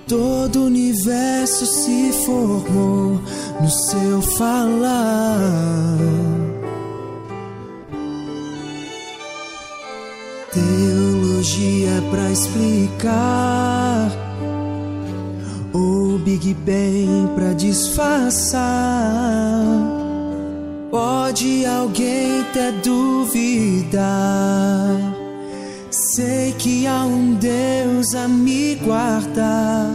Todo o universo se formou no seu falar. Teologia pra explicar, ou Big Bang pra disfarçar. Pode alguém até duvidar? Sei que há um Deus a me guardar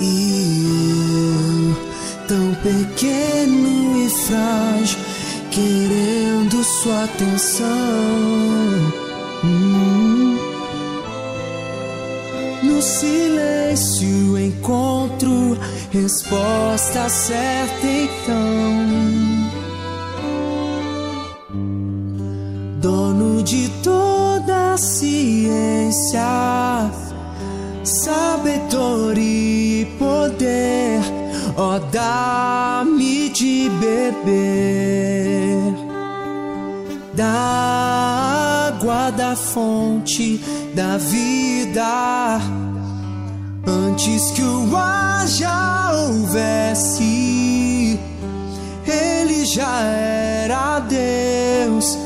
e eu, tão pequeno e frágil, querendo sua atenção. Hum. No silêncio encontro resposta certa então. dono de toda a ciência, sabedoria e poder, ó, dá-me de beber da água da fonte da vida. Antes que o ar já houvesse, ele já era Deus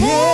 yeah.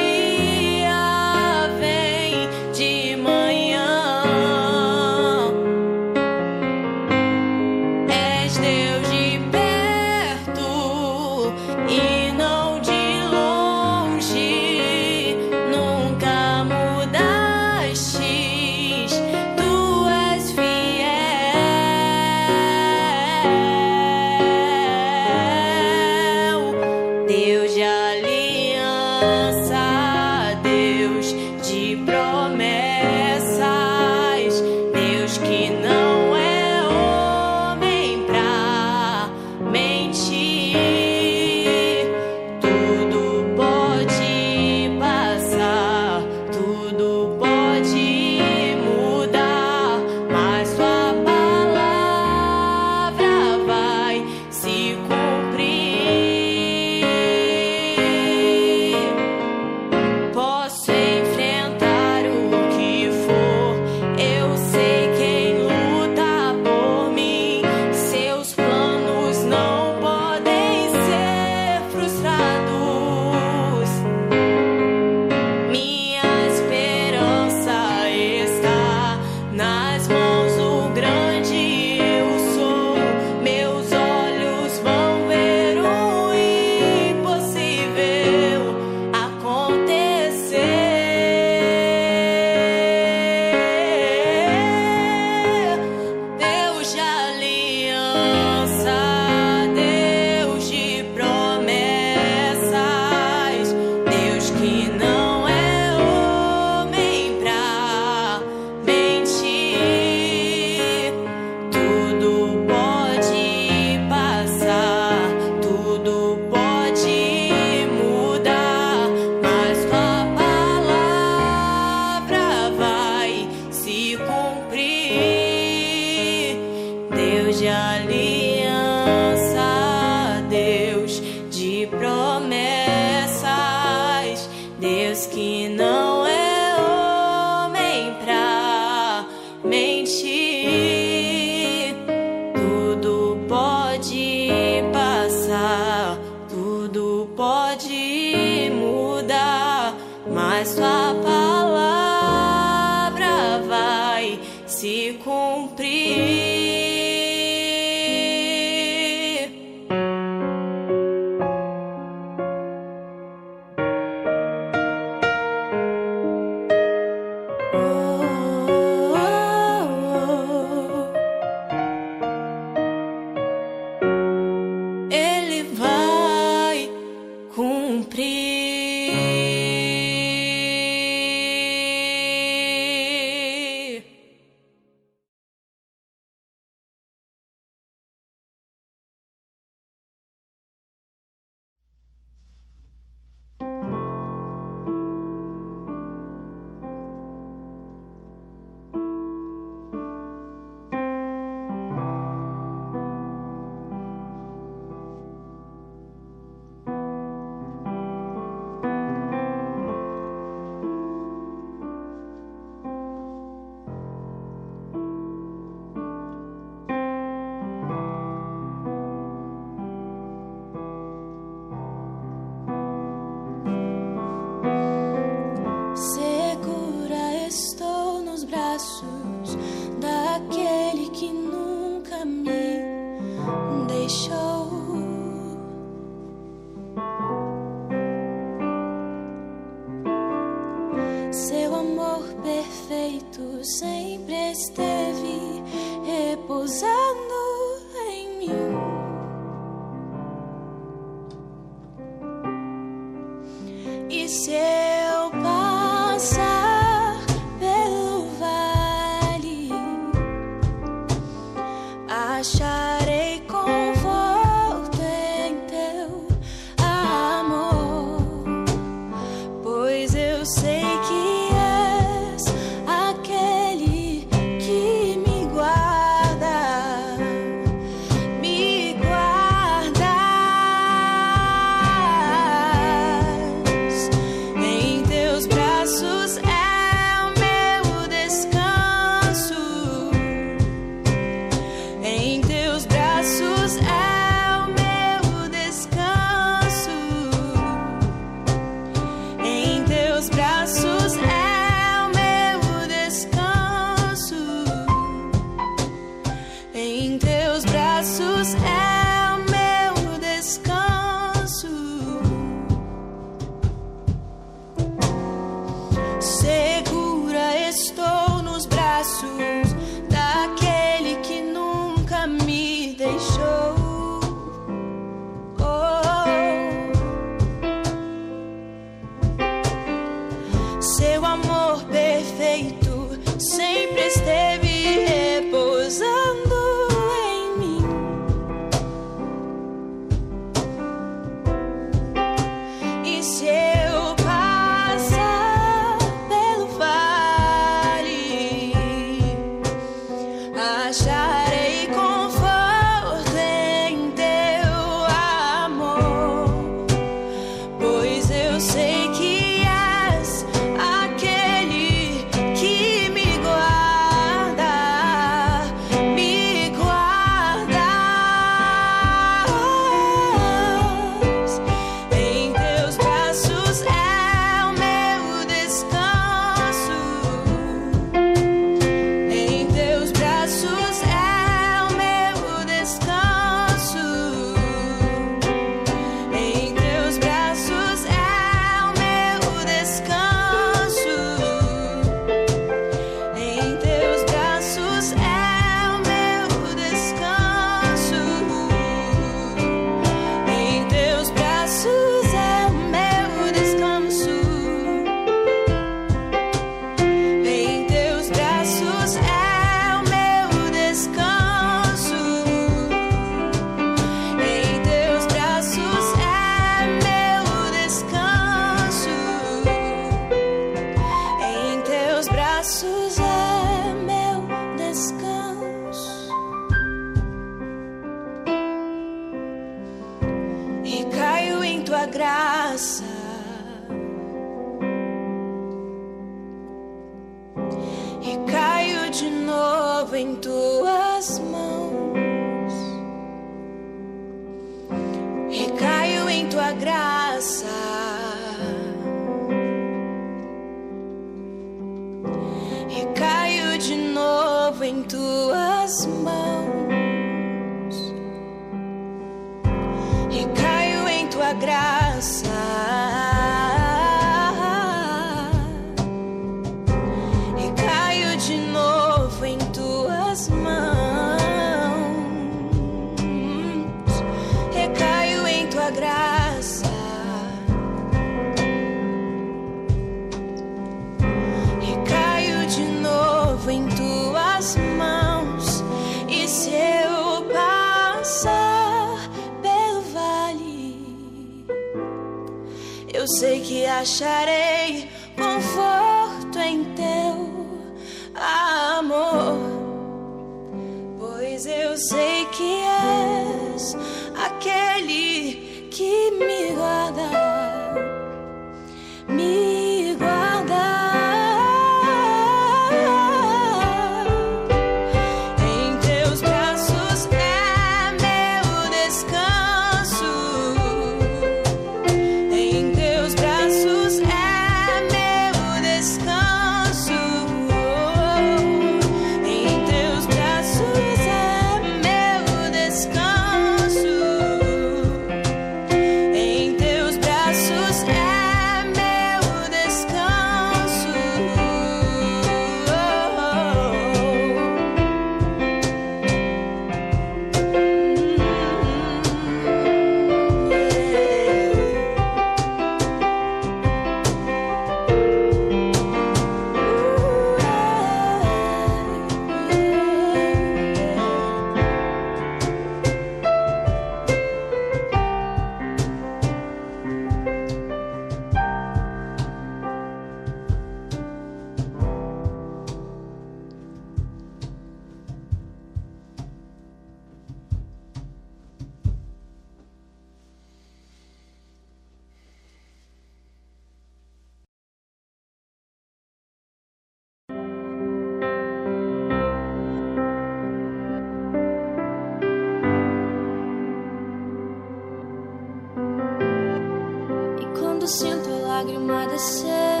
Quando sinto a lágrima descer,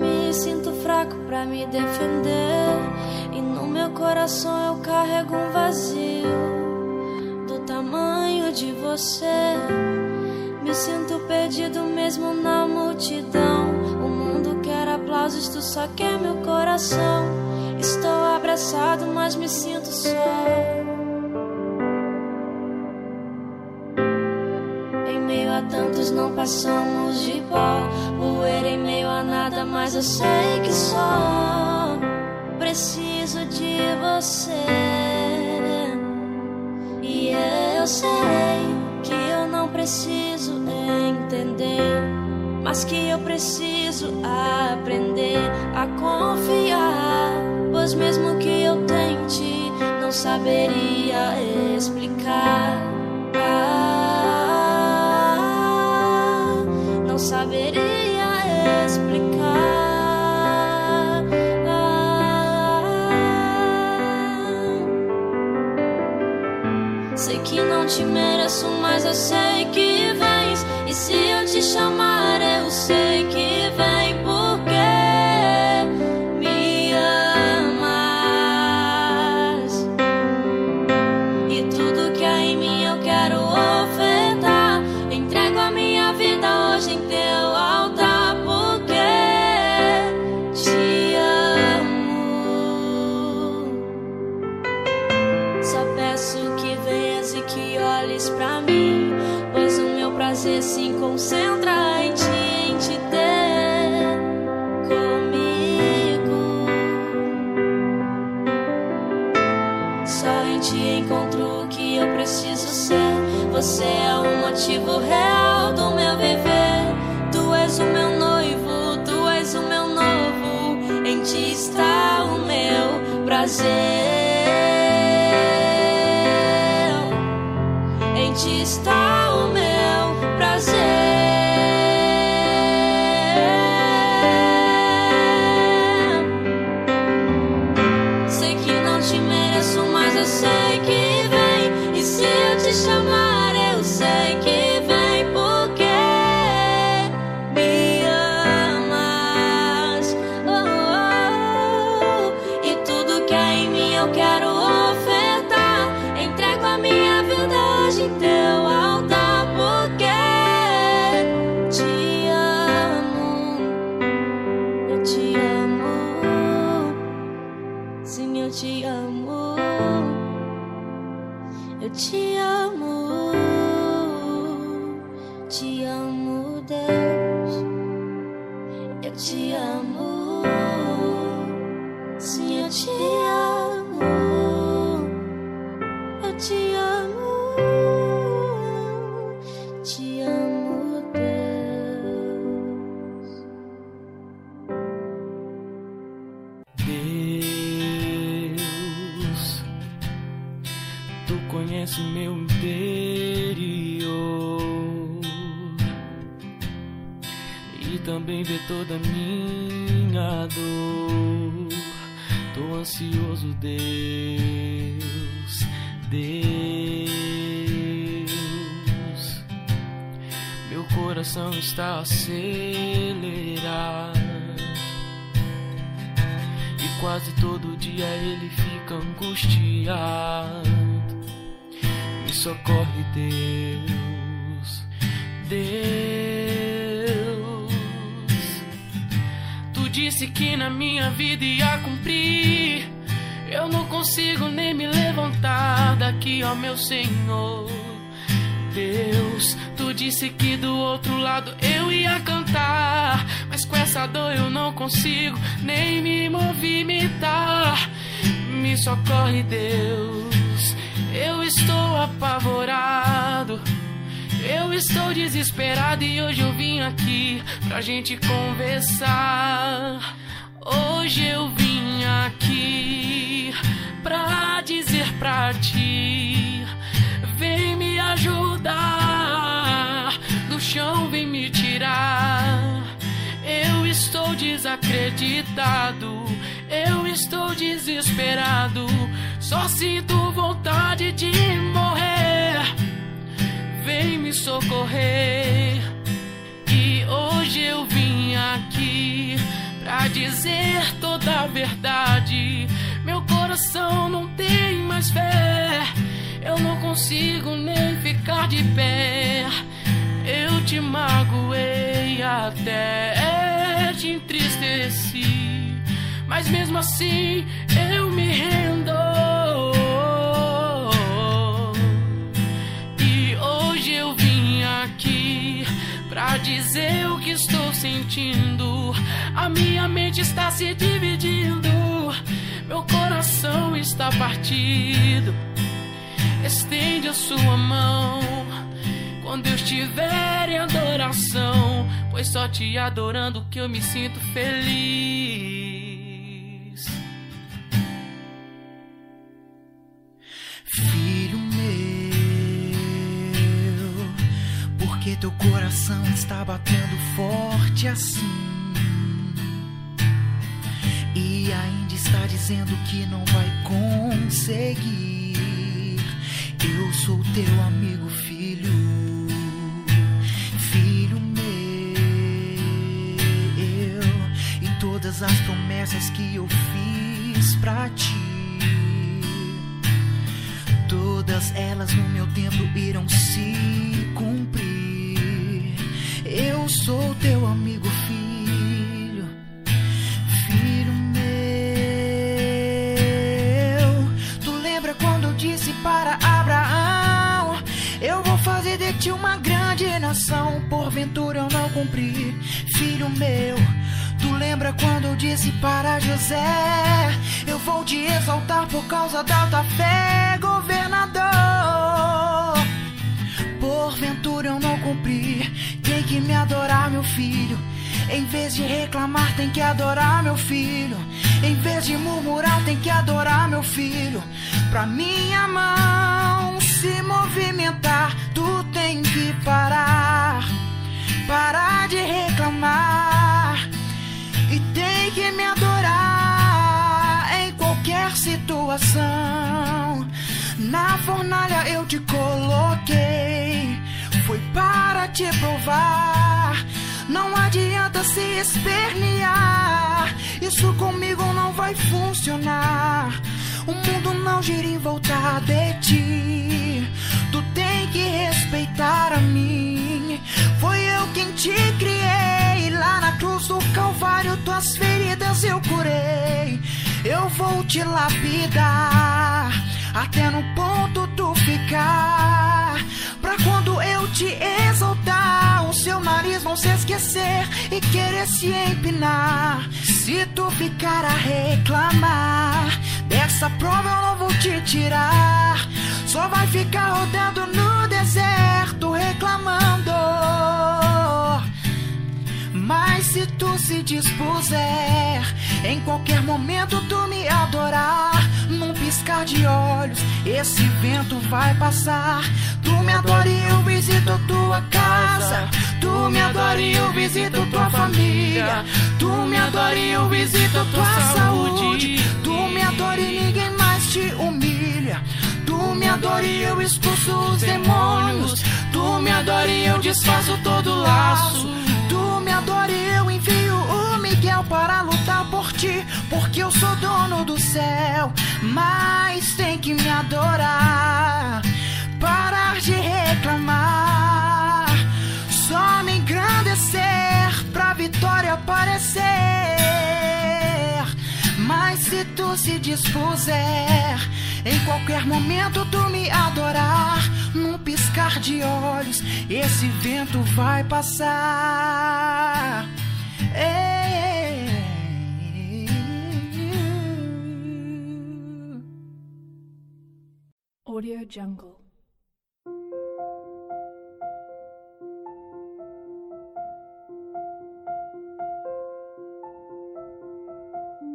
me sinto fraco pra me defender. E no meu coração eu carrego um vazio do tamanho de você. Me sinto perdido mesmo na multidão. O mundo quer aplausos, tu só quer meu coração. Estou abraçado, mas me sinto só. Passamos de pó. Poeira em meio a nada, mas eu sei que só preciso de você. E eu sei que eu não preciso entender, mas que eu preciso aprender a confiar. Pois mesmo que eu tente, não saberia explicar. Ah, saberia explicar. Sei que não te mereço, mas eu sei que vens. E se eu te chamar, Ansioso, Deus, Deus, meu coração está acelerado. E quase todo dia ele fica angustiado. Me socorre, Deus, Deus. Disse que na minha vida ia cumprir. Eu não consigo nem me levantar daqui, ó meu Senhor. Deus, tu disse que do outro lado eu ia cantar, mas com essa dor eu não consigo nem me movimentar. Me socorre, Deus, eu estou apavorado. Eu estou desesperado e hoje eu vim aqui pra gente conversar. Hoje eu vim aqui pra dizer pra ti: vem me ajudar, do chão vem me tirar. Eu estou desacreditado, eu estou desesperado, só sinto vontade de morrer. Vem me socorrer. E hoje eu vim aqui pra dizer toda a verdade. Meu coração não tem mais fé. Eu não consigo nem ficar de pé. Eu te magoei até te entristeci. Mas mesmo assim eu me rendo. Pra dizer o que estou sentindo. A minha mente está se dividindo. Meu coração está partido. Estende a sua mão quando eu estiver em adoração, pois só te adorando que eu me sinto feliz. Filho meu, teu coração está batendo forte assim? E ainda está dizendo que não vai conseguir. Eu sou teu amigo, filho. Filho meu. E todas as promessas que eu fiz pra ti. Todas elas no meu tempo irão se cumprir. Eu sou teu amigo, filho. Filho meu. Tu lembra quando eu disse para Abraão: Eu vou fazer de ti uma grande nação. Porventura eu não cumpri, filho meu. Tu lembra quando eu disse para José: Eu vou te exaltar por causa da tua fé, governador. Porventura eu não cumpri, tem que me adorar, meu filho. Em vez de reclamar, tem que adorar, meu filho. Em vez de murmurar, tem que adorar, meu filho. Pra minha mão se movimentar, tu tem que parar. Parar de reclamar. E tem que me adorar em qualquer situação. Na fornalha eu te coloquei, foi para te provar. Não adianta se espernear, isso comigo não vai funcionar. O mundo não gira em volta de ti. Tu tem que respeitar a mim. Foi eu quem te criei. Lá na cruz do Calvário, tuas feridas eu curei. Eu vou te lapidar até no ponto tu ficar. Pra quando eu te exaltar, o seu nariz não se esquecer e querer se empinar. Se tu ficar a reclamar, dessa prova eu não vou te tirar. Só vai ficar rodando no deserto reclamando. Mas se tu se dispuser, em qualquer momento tu me adorar, num piscar de olhos, esse vento vai passar. Tu me adora e eu visito tua casa. Tu me adora e eu visito tua família. Tu me adora e eu visito tua saúde. Tu me adora e ninguém mais te humilha. Tu me adora e eu expulso os demônios. Tu me adora e eu desfaço todo laço. Adora e eu envio o Miguel para lutar por ti, porque eu sou dono do céu. Mas tem que me adorar, parar de reclamar, só me engrandecer pra vitória aparecer. Mas se tu se dispuser, em qualquer momento tu me adorar, num piscar de olhos, esse vento vai passar. Jungle. Audio Jungle.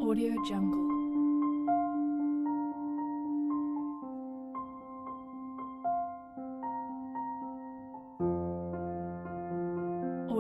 Audio Jungle.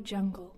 Jungle.